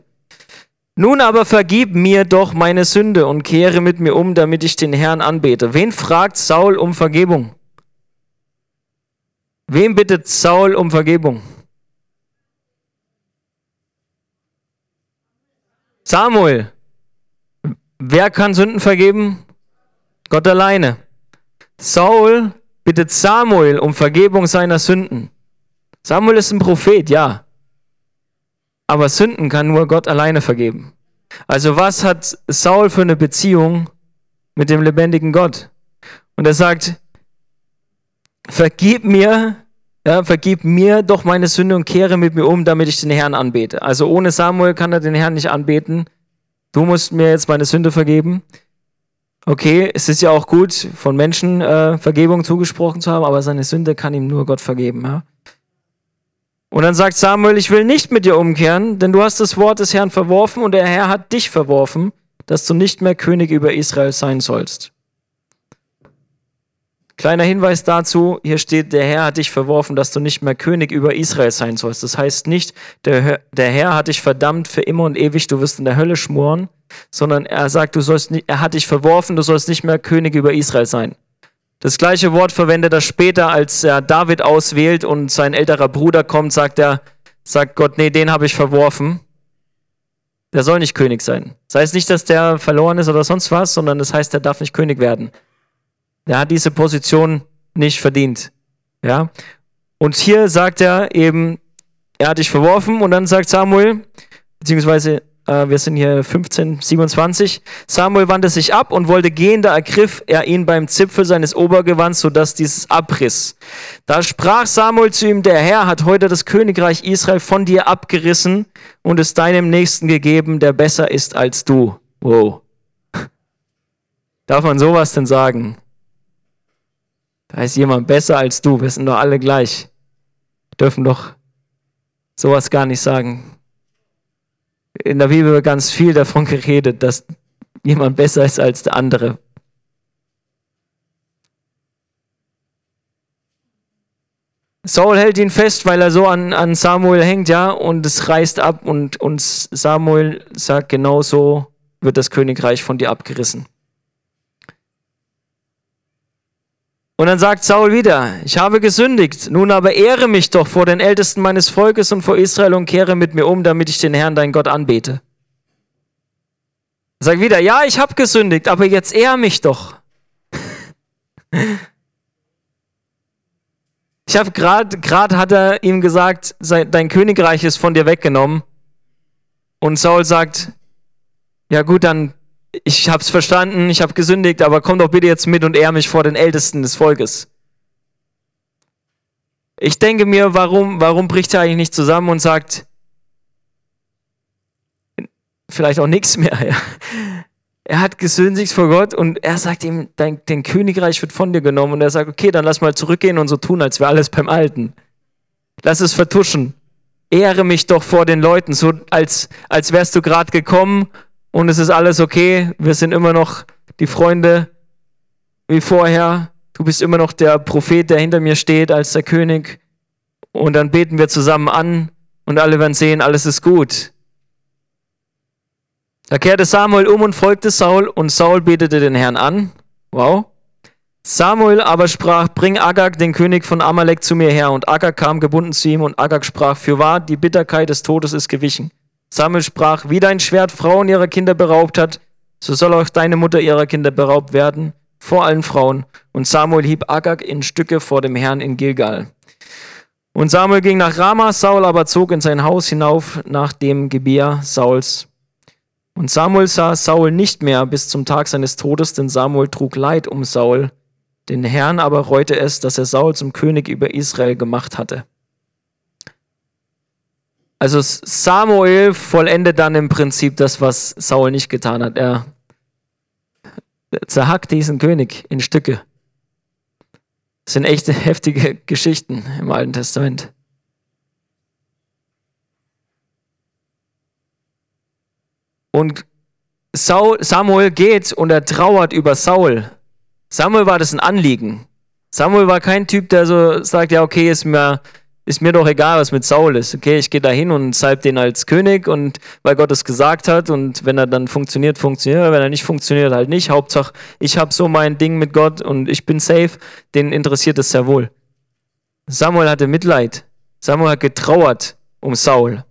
Nun aber vergib mir doch meine Sünde und kehre mit mir um, damit ich den Herrn anbete. Wen fragt Saul um Vergebung? Wem bittet Saul um Vergebung? Samuel. Wer kann Sünden vergeben? Gott alleine. Saul bittet Samuel um Vergebung seiner Sünden. Samuel ist ein Prophet, ja. Aber Sünden kann nur Gott alleine vergeben. Also was hat Saul für eine Beziehung mit dem lebendigen Gott? Und er sagt, vergib mir, ja, vergib mir doch meine Sünde und kehre mit mir um, damit ich den Herrn anbete. Also ohne Samuel kann er den Herrn nicht anbeten. Du musst mir jetzt meine Sünde vergeben. Okay, es ist ja auch gut, von Menschen äh, Vergebung zugesprochen zu haben, aber seine Sünde kann ihm nur Gott vergeben. Ja? Und dann sagt Samuel, ich will nicht mit dir umkehren, denn du hast das Wort des Herrn verworfen und der Herr hat dich verworfen, dass du nicht mehr König über Israel sein sollst. Kleiner Hinweis dazu, hier steht, der Herr hat dich verworfen, dass du nicht mehr König über Israel sein sollst. Das heißt nicht, der, der Herr hat dich verdammt für immer und ewig, du wirst in der Hölle schmoren, sondern er sagt, du sollst er hat dich verworfen, du sollst nicht mehr König über Israel sein. Das gleiche Wort verwendet er später, als er David auswählt und sein älterer Bruder kommt, sagt er, sagt Gott, nee, den habe ich verworfen. Der soll nicht König sein. Das heißt nicht, dass der verloren ist oder sonst was, sondern das heißt, er darf nicht König werden. Er hat diese Position nicht verdient. Ja? Und hier sagt er eben, er hat dich verworfen und dann sagt Samuel, beziehungsweise äh, wir sind hier 15, 27, Samuel wandte sich ab und wollte gehen, da ergriff er ihn beim Zipfel seines Obergewands, sodass dieses abriss. Da sprach Samuel zu ihm, der Herr hat heute das Königreich Israel von dir abgerissen und es deinem Nächsten gegeben, der besser ist als du. Wow. Darf man sowas denn sagen? Da ist jemand besser als du. Wir sind doch alle gleich. Wir dürfen doch sowas gar nicht sagen. In der Bibel wird ganz viel davon geredet, dass jemand besser ist als der andere. Saul hält ihn fest, weil er so an, an Samuel hängt, ja, und es reißt ab und, und Samuel sagt, genau so wird das Königreich von dir abgerissen. Und dann sagt Saul wieder, ich habe gesündigt, nun aber ehre mich doch vor den Ältesten meines Volkes und vor Israel und kehre mit mir um, damit ich den Herrn, dein Gott, anbete. Sag wieder, ja, ich habe gesündigt, aber jetzt ehre mich doch. Ich habe gerade, gerade hat er ihm gesagt, dein Königreich ist von dir weggenommen. Und Saul sagt, ja gut, dann ich habe es verstanden, ich habe gesündigt, aber komm doch bitte jetzt mit und ehr mich vor den Ältesten des Volkes. Ich denke mir, warum, warum bricht er eigentlich nicht zusammen und sagt, vielleicht auch nichts mehr. [LAUGHS] Ja. Er hat gesündigt vor Gott und er sagt ihm, dein, dein Königreich wird von dir genommen. Und er sagt, okay, dann lass mal zurückgehen und so tun, als wäre alles beim Alten. Lass es vertuschen. Ehre mich doch vor den Leuten, so als, als wärst du gerade gekommen und es ist alles okay. Wir sind immer noch die Freunde wie vorher. Du bist immer noch der Prophet, der hinter mir steht als der König. Und dann beten wir zusammen an und alle werden sehen, alles ist gut. Da kehrte Samuel um und folgte Saul und Saul betete den Herrn an. Wow. Samuel aber sprach, bring Agag, den König von Amalek, zu mir her. Und Agag kam gebunden zu ihm und Agag sprach, für wahr, die Bitterkeit des Todes ist gewichen. Samuel sprach, wie dein Schwert Frauen ihrer Kinder beraubt hat, so soll auch deine Mutter ihrer Kinder beraubt werden, vor allen Frauen. Und Samuel hieb Agag in Stücke vor dem Herrn in Gilgal. Und Samuel ging nach Rama, Saul aber zog in sein Haus hinauf nach dem Gebier Sauls. Und Samuel sah Saul nicht mehr bis zum Tag seines Todes, denn Samuel trug Leid um Saul. Den Herrn aber reute es, dass er Saul zum König über Israel gemacht hatte. Also Samuel vollendet dann im Prinzip das, was Saul nicht getan hat. Er zerhackt diesen König in Stücke. Das sind echte [LAUGHS] heftige Geschichten im Alten Testament. Und Saul, Samuel geht und er trauert über Saul. Samuel war das ein Anliegen. Samuel war kein Typ, der so sagt, ja, okay, ist mir, ist mir doch egal, was mit Saul ist. Okay, ich gehe da hin und salb den als König und weil Gott es gesagt hat und wenn er dann funktioniert, funktioniert er, wenn er nicht funktioniert, halt nicht. Hauptsache, ich habe so mein Ding mit Gott und ich bin safe, den interessiert es sehr wohl. Samuel hatte Mitleid. Samuel hat getrauert um Saul.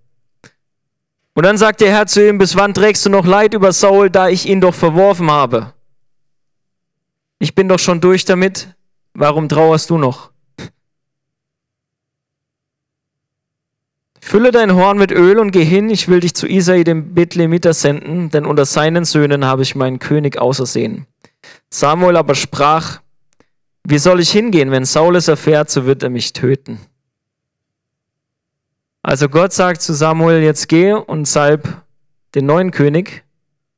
Und dann sagt der Herr zu ihm, bis wann trägst du noch Leid über Saul, da ich ihn doch verworfen habe? Ich bin doch schon durch damit, warum trauerst du noch? Fülle dein Horn mit Öl und geh hin, ich will dich zu Isai dem Bethlehemiter senden, denn unter seinen Söhnen habe ich meinen König ausersehen. Samuel aber sprach, wie soll ich hingehen, wenn Saul es erfährt, so wird er mich töten. Also Gott sagt zu Samuel, jetzt geh und salb den neuen König.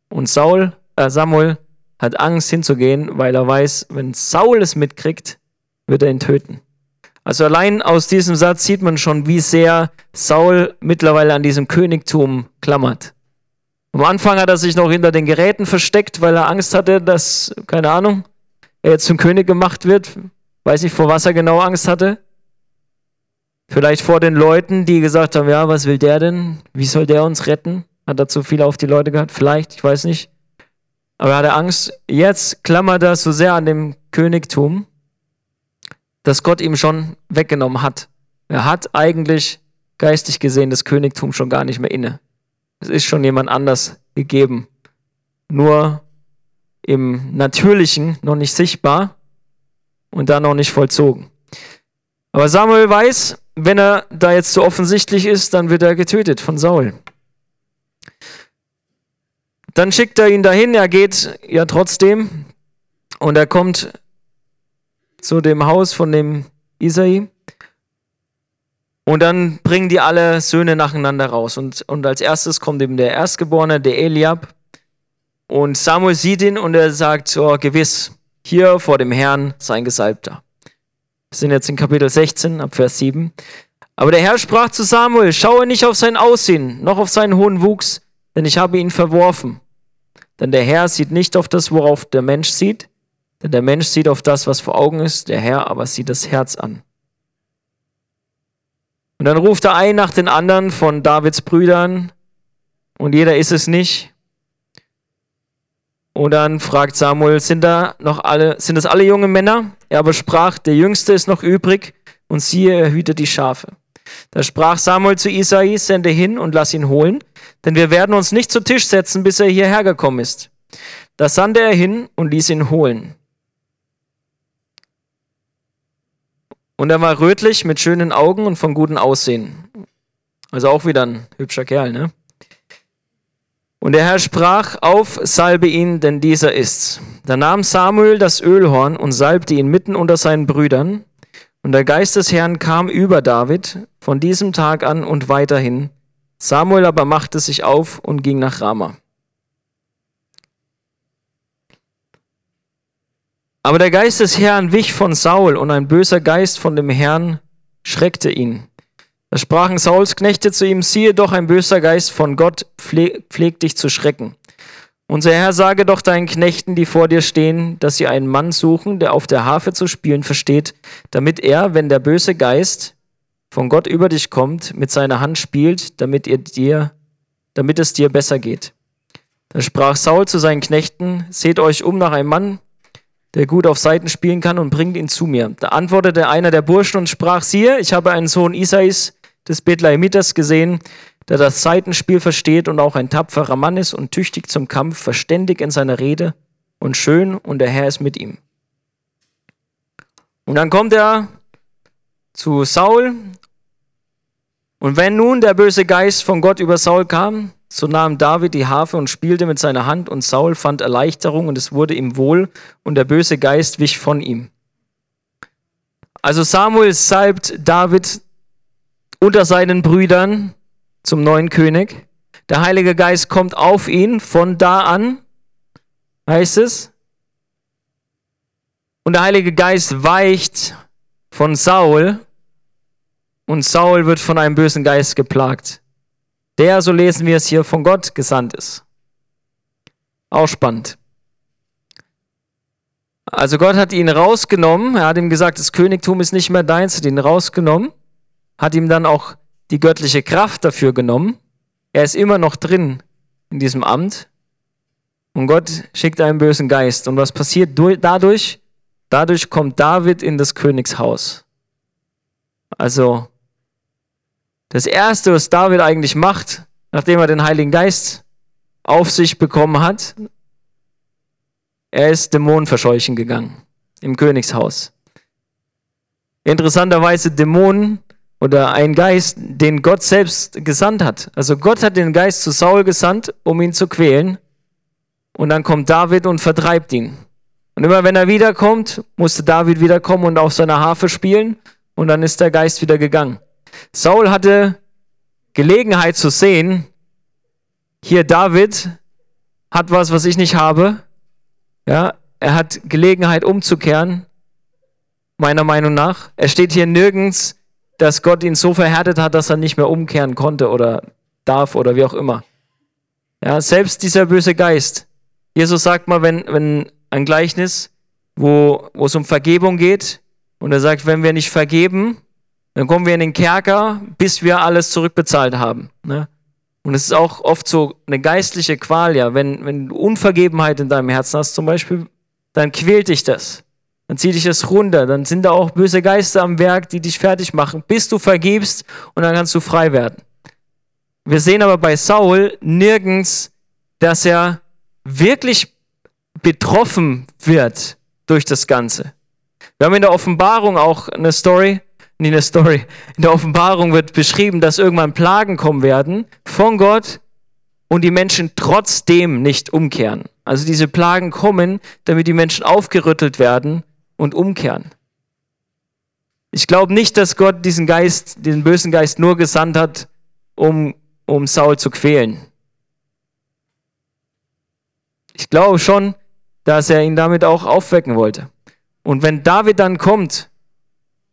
Und Saul, äh Samuel hat Angst hinzugehen, weil er weiß, wenn Saul es mitkriegt, wird er ihn töten. Also allein aus diesem Satz sieht man schon, wie sehr Saul mittlerweile an diesem Königtum klammert. Am Anfang hat er sich noch hinter den Geräten versteckt, weil er Angst hatte, dass, keine Ahnung, er jetzt zum König gemacht wird. Weiß nicht, vor was er genau Angst hatte. Vielleicht vor den Leuten, die gesagt haben, ja, was will der denn? Wie soll der uns retten? Hat er zu viel auf die Leute gehabt? Vielleicht, ich weiß nicht. Aber er hatte Angst. Jetzt klammert er so sehr an dem Königtum, dass Gott ihm schon weggenommen hat. Er hat eigentlich geistig gesehen das Königtum schon gar nicht mehr inne. Es ist schon jemand anders gegeben. Nur im Natürlichen noch nicht sichtbar und dann noch nicht vollzogen. Aber Samuel weiß, wenn er da jetzt so offensichtlich ist, dann wird er getötet von Saul. Dann schickt er ihn dahin, er geht ja trotzdem und er kommt zu dem Haus von dem Isai. Und dann bringen die alle Söhne nacheinander raus. Und, und als erstes kommt eben der Erstgeborene, der Eliab. Und Samuel sieht ihn und er sagt, oh, gewiss, hier vor dem Herrn sein Gesalbter. Wir sind jetzt in Kapitel 16, ab Vers 7. Aber der Herr sprach zu Samuel, schaue nicht auf sein Aussehen, noch auf seinen hohen Wuchs, denn ich habe ihn verworfen. Denn der Herr sieht nicht auf das, worauf der Mensch sieht, denn der Mensch sieht auf das, was vor Augen ist, der Herr aber sieht das Herz an. Und dann ruft er ein nach den anderen von Davids Brüdern, und jeder ist es nicht. Und dann fragt Samuel, sind da noch alle, sind das alle junge Männer? Er aber sprach, der Jüngste ist noch übrig und siehe, er hütet die Schafe. Da sprach Samuel zu Isai, sende hin und lass ihn holen, denn wir werden uns nicht zu Tisch setzen, bis er hierher gekommen ist. Da sandte er hin und ließ ihn holen. Und er war rötlich mit schönen Augen und von gutem Aussehen. Also auch wieder ein hübscher Kerl, ne? Und der Herr sprach, auf, salbe ihn, denn dieser ist's. Da nahm Samuel das Ölhorn und salbte ihn mitten unter seinen Brüdern. Und der Geist des Herrn kam über David von diesem Tag an und weiterhin. Samuel aber machte sich auf und ging nach Rama. Aber der Geist des Herrn wich von Saul und ein böser Geist von dem Herrn schreckte ihn. Da sprachen Sauls Knechte zu ihm, siehe doch, ein böser Geist von Gott pflegt dich zu schrecken. Unser Herr sage doch deinen Knechten, die vor dir stehen, dass sie einen Mann suchen, der auf der Harfe zu spielen versteht, damit er, wenn der böse Geist von Gott über dich kommt, mit seiner Hand spielt, damit, ihr dir, damit es dir besser geht. Da sprach Saul zu seinen Knechten, seht euch um nach einem Mann, der gut auf Seiten spielen kann und bringt ihn zu mir. Da antwortete einer der Burschen und sprach, siehe, ich habe einen Sohn Isais, des Bethlehemitas gesehen, der das Seitenspiel versteht und auch ein tapferer Mann ist und tüchtig zum Kampf, verständig in seiner Rede und schön und der Herr ist mit ihm. Und dann kommt er zu Saul und wenn nun der böse Geist von Gott über Saul kam, so nahm David die Harfe und spielte mit seiner Hand und Saul fand Erleichterung und es wurde ihm wohl und der böse Geist wich von ihm. Also Samuel salbt David unter seinen Brüdern zum neuen König. Der Heilige Geist kommt auf ihn von da an, heißt es. Und der Heilige Geist weicht von Saul und Saul wird von einem bösen Geist geplagt. Der, so lesen wir es hier, von Gott gesandt ist. Auch spannend. Also Gott hat ihn rausgenommen, er hat ihm gesagt, das Königtum ist nicht mehr deins, hat ihn rausgenommen, hat ihm dann auch die göttliche Kraft dafür genommen. Er ist immer noch drin in diesem Amt und Gott schickt einen bösen Geist. Und was passiert dadurch? Dadurch kommt David in das Königshaus. Also das Erste, was David eigentlich macht, nachdem er den Heiligen Geist auf sich bekommen hat, er ist Dämonen verscheuchen gegangen im Königshaus. Interessanterweise Dämonen oder ein Geist, den Gott selbst gesandt hat. Also Gott hat den Geist zu Saul gesandt, um ihn zu quälen. Und dann kommt David und vertreibt ihn. Und immer wenn er wiederkommt, musste David wiederkommen und auf seiner Harfe spielen. Und dann ist der Geist wieder gegangen. Saul hatte Gelegenheit zu sehen, hier David hat was, was ich nicht habe. Ja, er hat Gelegenheit umzukehren, meiner Meinung nach. Er steht hier nirgends, dass Gott ihn so verhärtet hat, dass er nicht mehr umkehren konnte oder darf oder wie auch immer. Ja, selbst dieser böse Geist. Jesus sagt mal, wenn, wenn ein Gleichnis, wo, wo es um Vergebung geht, und er sagt, wenn wir nicht vergeben, dann kommen wir in den Kerker, bis wir alles zurückbezahlt haben. Ne? Und es ist auch oft so eine geistliche Qual, ja. Wenn, wenn du Unvergebenheit in deinem Herzen hast, zum Beispiel, dann quält dich das. Dann zieht dich das runter. Dann sind da auch böse Geister am Werk, die dich fertig machen, bis du vergibst und dann kannst du frei werden. Wir sehen aber bei Saul nirgends, dass er wirklich betroffen wird durch das Ganze. Wir haben in der Offenbarung auch eine Story, nie eine Story. In der Offenbarung wird beschrieben, dass irgendwann Plagen kommen werden von Gott und die Menschen trotzdem nicht umkehren. Also diese Plagen kommen, damit die Menschen aufgerüttelt werden und umkehren. Ich glaube nicht, dass Gott diesen Geist, diesen bösen Geist nur gesandt hat, um, um Saul zu quälen. Ich glaube schon, dass er ihn damit auch aufwecken wollte. Und wenn David dann kommt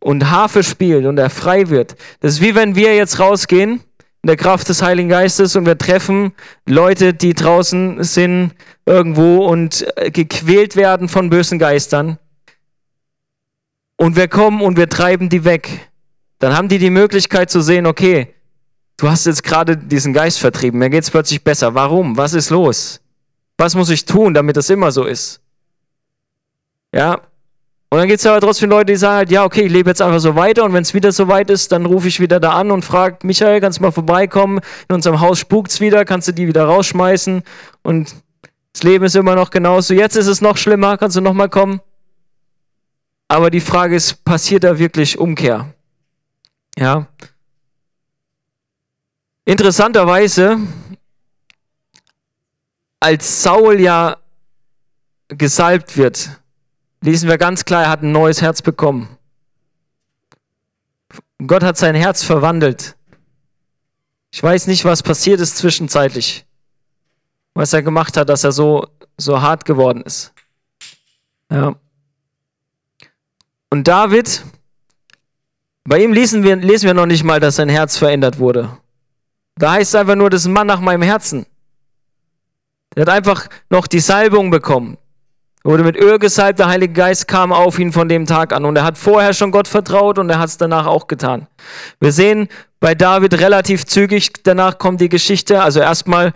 und Harfe spielt und er frei wird. Das ist wie wenn wir jetzt rausgehen in der Kraft des Heiligen Geistes und wir treffen Leute, die draußen sind irgendwo und äh, gequält werden von bösen Geistern. Und wir kommen und wir treiben die weg. Dann haben die die Möglichkeit zu sehen, okay, du hast jetzt gerade diesen Geist vertrieben, mir geht es plötzlich besser. Warum? Was ist los? Was muss ich tun, damit das immer so ist? Ja, und dann gibt es aber trotzdem Leute, die sagen halt, ja, okay, ich lebe jetzt einfach so weiter und wenn es wieder so weit ist, dann rufe ich wieder da an und frage, Michael, kannst du mal vorbeikommen? In unserem Haus spukt's wieder, kannst du die wieder rausschmeißen? Und das Leben ist immer noch genauso. Jetzt ist es noch schlimmer, kannst du noch mal kommen? Aber die Frage ist, passiert da wirklich Umkehr? Ja. Interessanterweise, als Saul ja gesalbt wird, lesen wir ganz klar, er hat ein neues Herz bekommen. Gott hat sein Herz verwandelt. Ich weiß nicht, was passiert ist zwischenzeitlich, was er gemacht hat, dass er so, so hart geworden ist. Ja. Und David, bei ihm lesen wir, lesen wir noch nicht mal, dass sein Herz verändert wurde. Da heißt es einfach nur, das ist ein Mann nach meinem Herzen. Der hat einfach noch die Salbung bekommen. Wurde mit Öl gesalbt, der Heilige Geist kam auf ihn von dem Tag an. Und er hat vorher schon Gott vertraut und er hat es danach auch getan. Wir sehen bei David relativ zügig, danach kommt die Geschichte. Also erstmal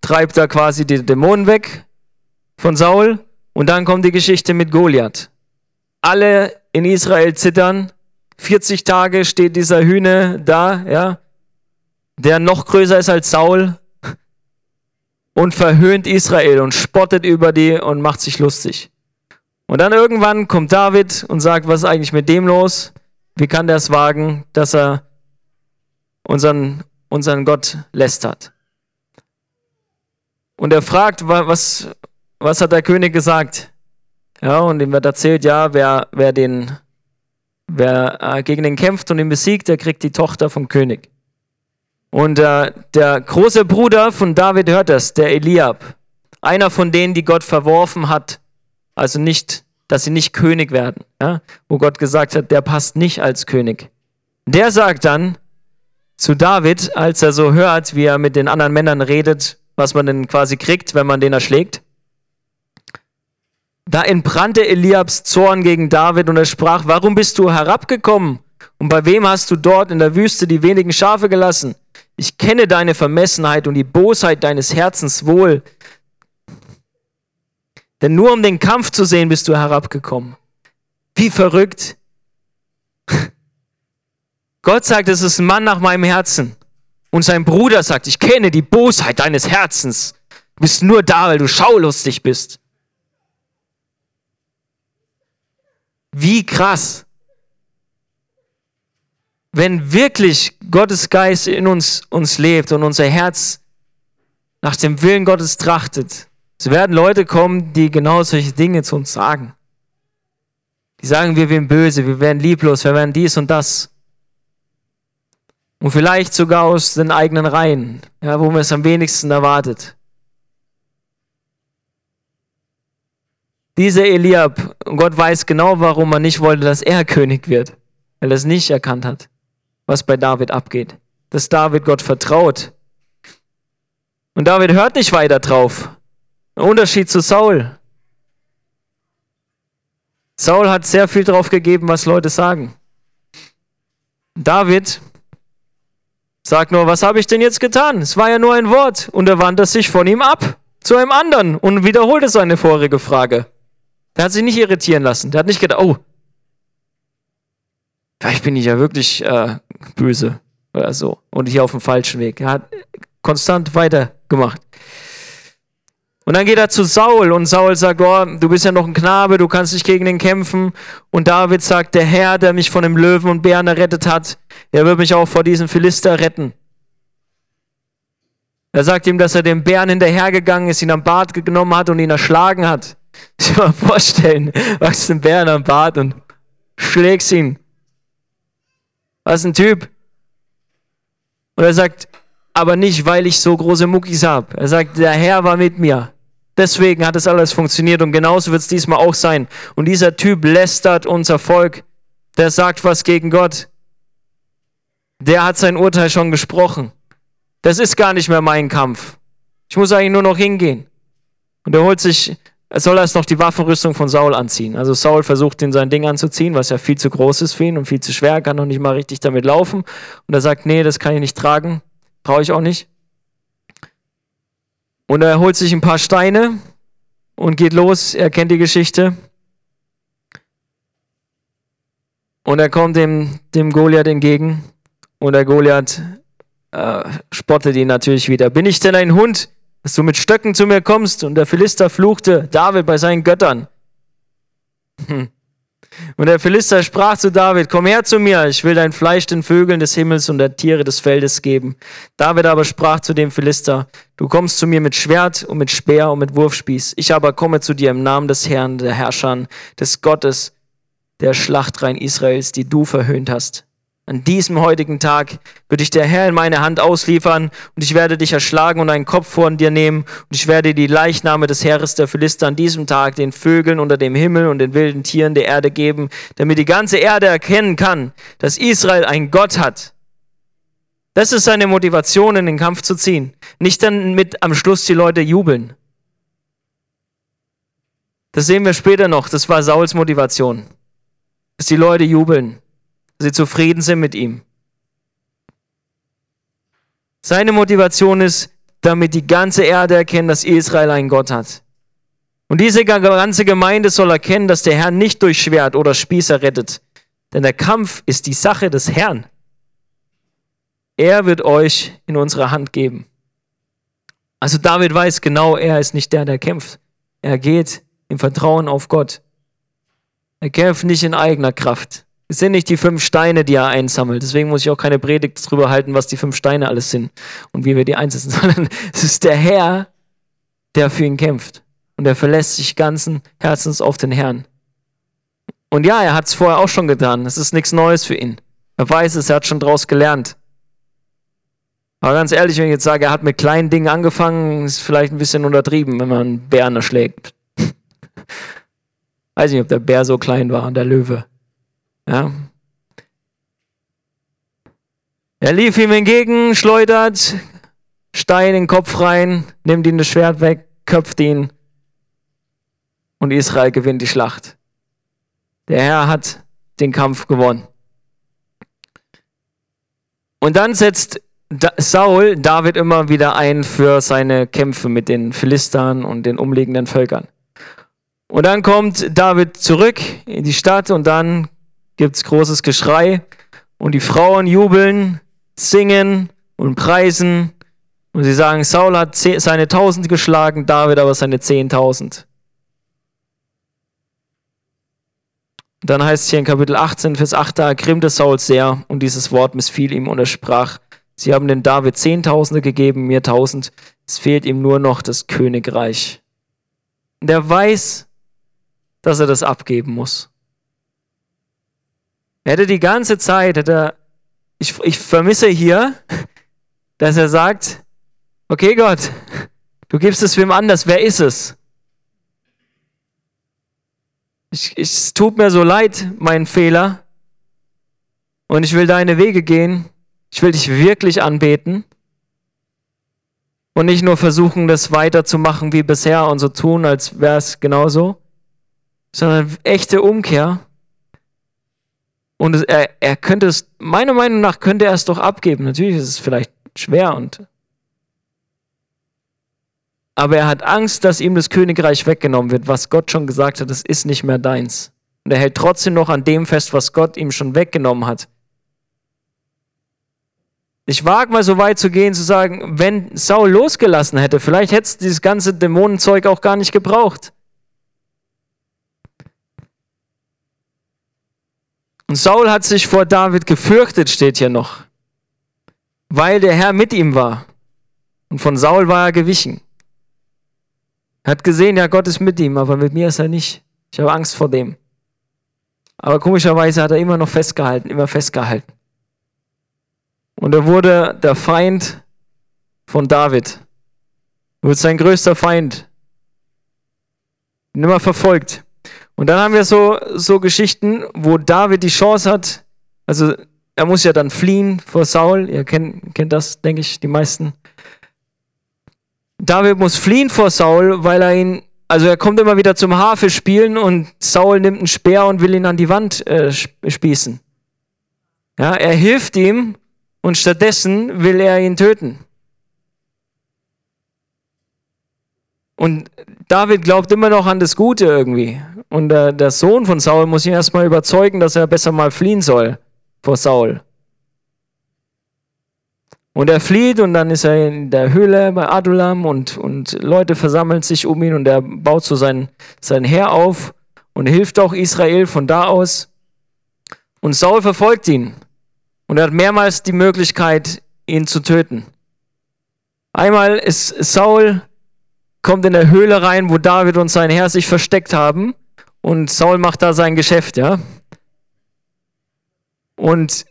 treibt er quasi die Dämonen weg von Saul und dann kommt die Geschichte mit Goliath. Alle in Israel zittern. 40 Tage steht dieser Hühne da, ja, der noch größer ist als Saul, und verhöhnt Israel und spottet über die und macht sich lustig. Und dann irgendwann kommt David und sagt, was ist eigentlich mit dem los? Wie kann der es wagen, dass er unseren, unseren Gott lästert? Und er fragt, was, was hat der König gesagt? Ja, und ihm wird erzählt, ja, wer, wer, den, wer äh, gegen den kämpft und ihn besiegt, der kriegt die Tochter vom König. Und äh, der große Bruder von David hört das, der Eliab. Einer von denen, die Gott verworfen hat. Also nicht, dass sie nicht König werden. Ja? Wo Gott gesagt hat, der passt nicht als König. Der sagt dann zu David, als er so hört, wie er mit den anderen Männern redet, was man denn quasi kriegt, wenn man den erschlägt. Da entbrannte Eliabs Zorn gegen David und er sprach, warum bist du herabgekommen? Und bei wem hast du dort in der Wüste die wenigen Schafe gelassen? Ich kenne deine Vermessenheit und die Bosheit deines Herzens wohl. Denn nur um den Kampf zu sehen bist du herabgekommen. Wie verrückt. [LAUGHS] Gott sagt, es ist ein Mann nach meinem Herzen. Und sein Bruder sagt, ich kenne die Bosheit deines Herzens. Du bist nur da, weil du schaulustig bist. Wie krass. Wenn wirklich Gottes Geist in uns, uns lebt und unser Herz nach dem Willen Gottes trachtet, es werden Leute kommen, die genau solche Dinge zu uns sagen. Die sagen, wir werden böse, wir werden lieblos, wir werden dies und das. Und vielleicht sogar aus den eigenen Reihen, ja, wo man es am wenigsten erwartet. Dieser Eliab, Gott weiß genau, warum er nicht wollte, dass er König wird, weil er es nicht erkannt hat, was bei David abgeht. Dass David Gott vertraut. Und David hört nicht weiter drauf. Ein Unterschied zu Saul. Saul hat sehr viel drauf gegeben, was Leute sagen. David sagt nur, was habe ich denn jetzt getan? Es war ja nur ein Wort. Und er wandte sich von ihm ab zu einem anderen und wiederholte seine vorige Frage. Der hat sich nicht irritieren lassen. Der hat nicht gedacht, oh, vielleicht bin ich ja wirklich äh, böse oder so und hier auf dem falschen Weg. Er hat konstant weitergemacht. Und dann geht er zu Saul und Saul sagt, oh, du bist ja noch ein Knabe, du kannst nicht gegen den kämpfen. Und David sagt, der Herr, der mich von dem Löwen und Bären errettet hat, er wird mich auch vor diesem Philister retten. Er sagt ihm, dass er dem Bären hinterhergegangen ist, ihn am Bart genommen hat und ihn erschlagen hat. [LAUGHS] Ich mal vorstellen, wachst ein Bären am Bart und schlägst ihn. Was ein Typ. Und er sagt, aber nicht, weil ich so große Muckis habe. Er sagt, der Herr war mit mir. Deswegen hat es alles funktioniert und genauso wird es diesmal auch sein. Und dieser Typ lästert unser Volk. Der sagt was gegen Gott. Der hat sein Urteil schon gesprochen. Das ist gar nicht mehr mein Kampf. Ich muss eigentlich nur noch hingehen. Und er holt sich, soll erst noch die Waffenrüstung von Saul anziehen. Also Saul versucht ihn sein Ding anzuziehen, was ja viel zu groß ist für ihn und viel zu schwer, kann noch nicht mal richtig damit laufen. Und er sagt, nee, das kann ich nicht tragen. Brauche ich auch nicht. Und er holt sich ein paar Steine und geht los. Er kennt die Geschichte. Und er kommt dem, dem Goliath entgegen. Und der Goliath äh, spottet ihn natürlich wieder. Bin ich denn ein Hund, dass du mit Stöcken zu mir kommst? Und der Philister fluchte David bei seinen Göttern. Hm. Und der Philister sprach zu David, komm her zu mir, ich will dein Fleisch den Vögeln des Himmels und der Tiere des Feldes geben. David aber sprach zu dem Philister, du kommst zu mir mit Schwert und mit Speer und mit Wurfspieß. Ich aber komme zu dir im Namen des Herrn, der Herrscher, des Gottes, der Schlachtrein Israels, die du verhöhnt hast. An diesem heutigen Tag wird dich der Herr in meine Hand ausliefern und ich werde dich erschlagen und einen Kopf von dir nehmen und ich werde die Leichname des Heeres der Philister an diesem Tag den Vögeln unter dem Himmel und den wilden Tieren der Erde geben, damit die ganze Erde erkennen kann, dass Israel einen Gott hat. Das ist seine Motivation, in den Kampf zu ziehen. Nicht dann mit am Schluss die Leute jubeln. Das sehen wir später noch. Das war Sauls Motivation. Dass die Leute jubeln sie zufrieden sind mit ihm. Seine Motivation ist, damit die ganze Erde erkennt, dass Israel einen Gott hat. Und diese ganze Gemeinde soll erkennen, dass der Herr nicht durch Schwert oder Spießer rettet. Denn der Kampf ist die Sache des Herrn. Er wird euch in unsere Hand geben. Also David weiß genau, er ist nicht der, der kämpft. Er geht im Vertrauen auf Gott. Er kämpft nicht in eigener Kraft. Es sind nicht die fünf Steine, die er einsammelt. Deswegen muss ich auch keine Predigt darüber halten, was die fünf Steine alles sind und wie wir die einsetzen, [LAUGHS] sondern es ist der Herr, der für ihn kämpft. Und er verlässt sich ganzen Herzens auf den Herrn. Und ja, er hat es vorher auch schon getan. Es ist nichts Neues für ihn. Er weiß es, er hat schon daraus gelernt. Aber ganz ehrlich, wenn ich jetzt sage, er hat mit kleinen Dingen angefangen, ist vielleicht ein bisschen untertrieben, wenn man einen Bären erschlägt. [LAUGHS] Weiß nicht, ob der Bär so klein war, der Löwe. Ja. Er lief ihm entgegen, schleudert, Stein in den Kopf rein, nimmt ihm das Schwert weg, köpft ihn und Israel gewinnt die Schlacht. Der Herr hat den Kampf gewonnen. Und dann setzt Saul David immer wieder ein für seine Kämpfe mit den Philistern und den umliegenden Völkern. Und dann kommt David zurück in die Stadt und dann gibt's großes Geschrei und die Frauen jubeln, singen und preisen und sie sagen, Saul hat seine tausend geschlagen, David aber seine zehntausend. Dann heißt es hier in Kapitel 18, Vers 8, da ergrimmte Saul sehr und dieses Wort missfiel ihm und er sprach, sie haben den David Zehntausende gegeben, mir tausend, es fehlt ihm nur noch das Königreich. Und er weiß, dass er das abgeben muss. Er hätte die ganze Zeit, hätte ich, ich vermisse hier, dass er sagt, okay Gott, du gibst es wem anders, wer ist es? Ich, ich, es tut mir so leid, mein Fehler. Und ich will deine Wege gehen. Ich will dich wirklich anbeten. Und nicht nur versuchen, das weiterzumachen wie bisher und so tun, als wäre es genauso, sondern echte Umkehr. Und es, er, er könnte es, meiner Meinung nach, könnte er es doch abgeben. Natürlich ist es vielleicht schwer und aber er hat Angst, dass ihm das Königreich weggenommen wird, was Gott schon gesagt hat, das ist nicht mehr deins. Und er hält trotzdem noch an dem fest, was Gott ihm schon weggenommen hat. Ich wage mal so weit zu gehen, zu sagen, wenn Saul losgelassen hätte, vielleicht hätte es dieses ganze Dämonenzeug auch gar nicht gebraucht. Und Saul hat sich vor David gefürchtet, steht hier noch, weil der Herr mit ihm war. Und von Saul war er gewichen. Er hat gesehen, ja, Gott ist mit ihm, aber mit mir ist er nicht. Ich habe Angst vor dem. Aber komischerweise hat er immer noch festgehalten, immer festgehalten. Und er wurde der Feind von David. Er wurde sein größter Feind. Nimmer verfolgt. Und dann haben wir so, so Geschichten, wo David die Chance hat, also er muss ja dann fliehen vor Saul. Ihr kennt, kennt das, denke ich, die meisten. David muss fliehen vor Saul, weil er ihn, also er kommt immer wieder zum Harfe spielen und Saul nimmt einen Speer und will ihn an die Wand äh, spießen. Ja, er hilft ihm und stattdessen will er ihn töten. Und David glaubt immer noch an das Gute irgendwie. Und äh, der Sohn von Saul muss ihn erstmal überzeugen, dass er besser mal fliehen soll vor Saul. Und er flieht und dann ist er in der Höhle bei Adulam und, und Leute versammeln sich um ihn und er baut so sein, sein Heer auf und hilft auch Israel von da aus. Und Saul verfolgt ihn und er hat mehrmals die Möglichkeit, ihn zu töten. Einmal ist Saul, kommt in der Höhle rein, wo David und sein Herr sich versteckt haben und Saul macht da sein Geschäft, ja. Und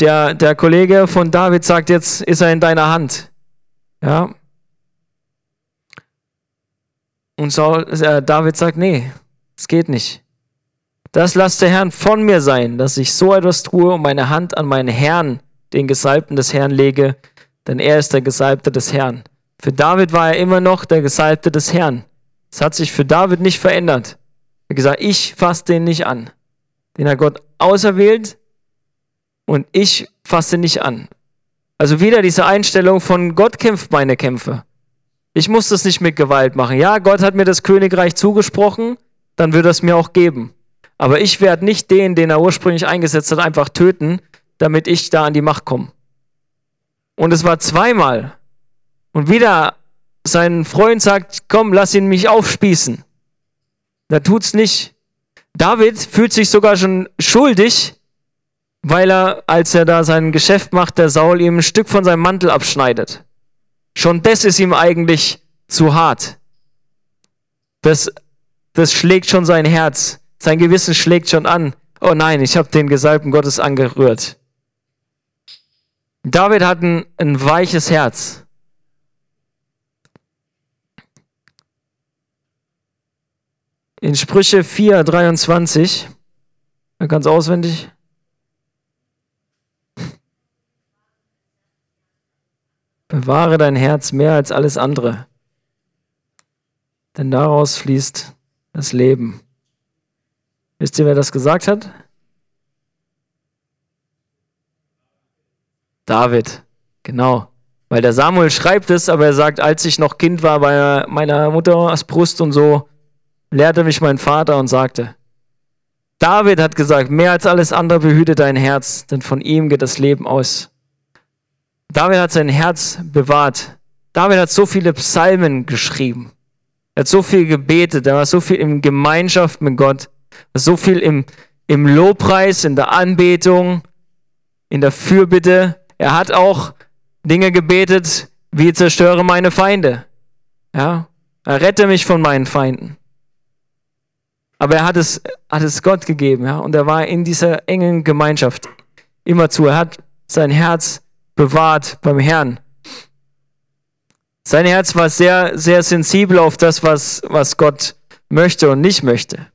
der, der Kollege von David sagt, jetzt ist er in deiner Hand. Ja. Und Saul, äh, David sagt, nee, es geht nicht. Das lasst der Herrn von mir sein, dass ich so etwas tue und meine Hand an meinen Herrn, den Gesalbten des Herrn, lege, denn er ist der Gesalbte des Herrn. Für David war er immer noch der Gesalbte des Herrn. Es hat sich für David nicht verändert. Er hat gesagt, ich fasse den nicht an. Den hat Gott auserwählt, und ich fasse nicht an. Also wieder diese Einstellung von Gott kämpft meine Kämpfe. Ich muss das nicht mit Gewalt machen. Ja, Gott hat mir das Königreich zugesprochen, dann wird er es mir auch geben. Aber ich werde nicht den, den er ursprünglich eingesetzt hat, einfach töten, damit ich da an die Macht komme. Und es war zweimal. Und wieder sein Freund sagt, komm, lass ihn mich aufspießen. Da tut's nicht. David fühlt sich sogar schon schuldig, weil er, als er da sein Geschäft macht, der Saul ihm ein Stück von seinem Mantel abschneidet. Schon das ist ihm eigentlich zu hart. Das, das schlägt schon sein Herz. Sein Gewissen schlägt schon an. Oh nein, ich habe den Gesalbten Gottes angerührt. David hat ein, ein weiches Herz. In Sprüche 4, 23, ganz auswendig. Bewahre dein Herz mehr als alles andere, denn daraus fließt das Leben. Wisst ihr, wer das gesagt hat? David, genau. Weil der Samuel schreibt es, aber er sagt, als ich noch Kind war bei meiner Mutters Brust und so, lehrte mich mein Vater und sagte, David hat gesagt, mehr als alles andere behüte dein Herz, denn von ihm geht das Leben aus. David hat sein Herz bewahrt. David hat so viele Psalmen geschrieben. Er hat so viel gebetet. Er war so viel in Gemeinschaft mit Gott. So viel im, im Lobpreis, in der Anbetung, in der Fürbitte. Er hat auch Dinge gebetet, wie zerstöre meine Feinde. Ja, er rette mich von meinen Feinden. Aber er hat es, hat es Gott gegeben, ja, und er war in dieser engen Gemeinschaft immerzu. Er hat sein Herz bewahrt beim Herrn. Sein Herz war sehr, sehr sensibel auf das, was, was Gott möchte und nicht möchte.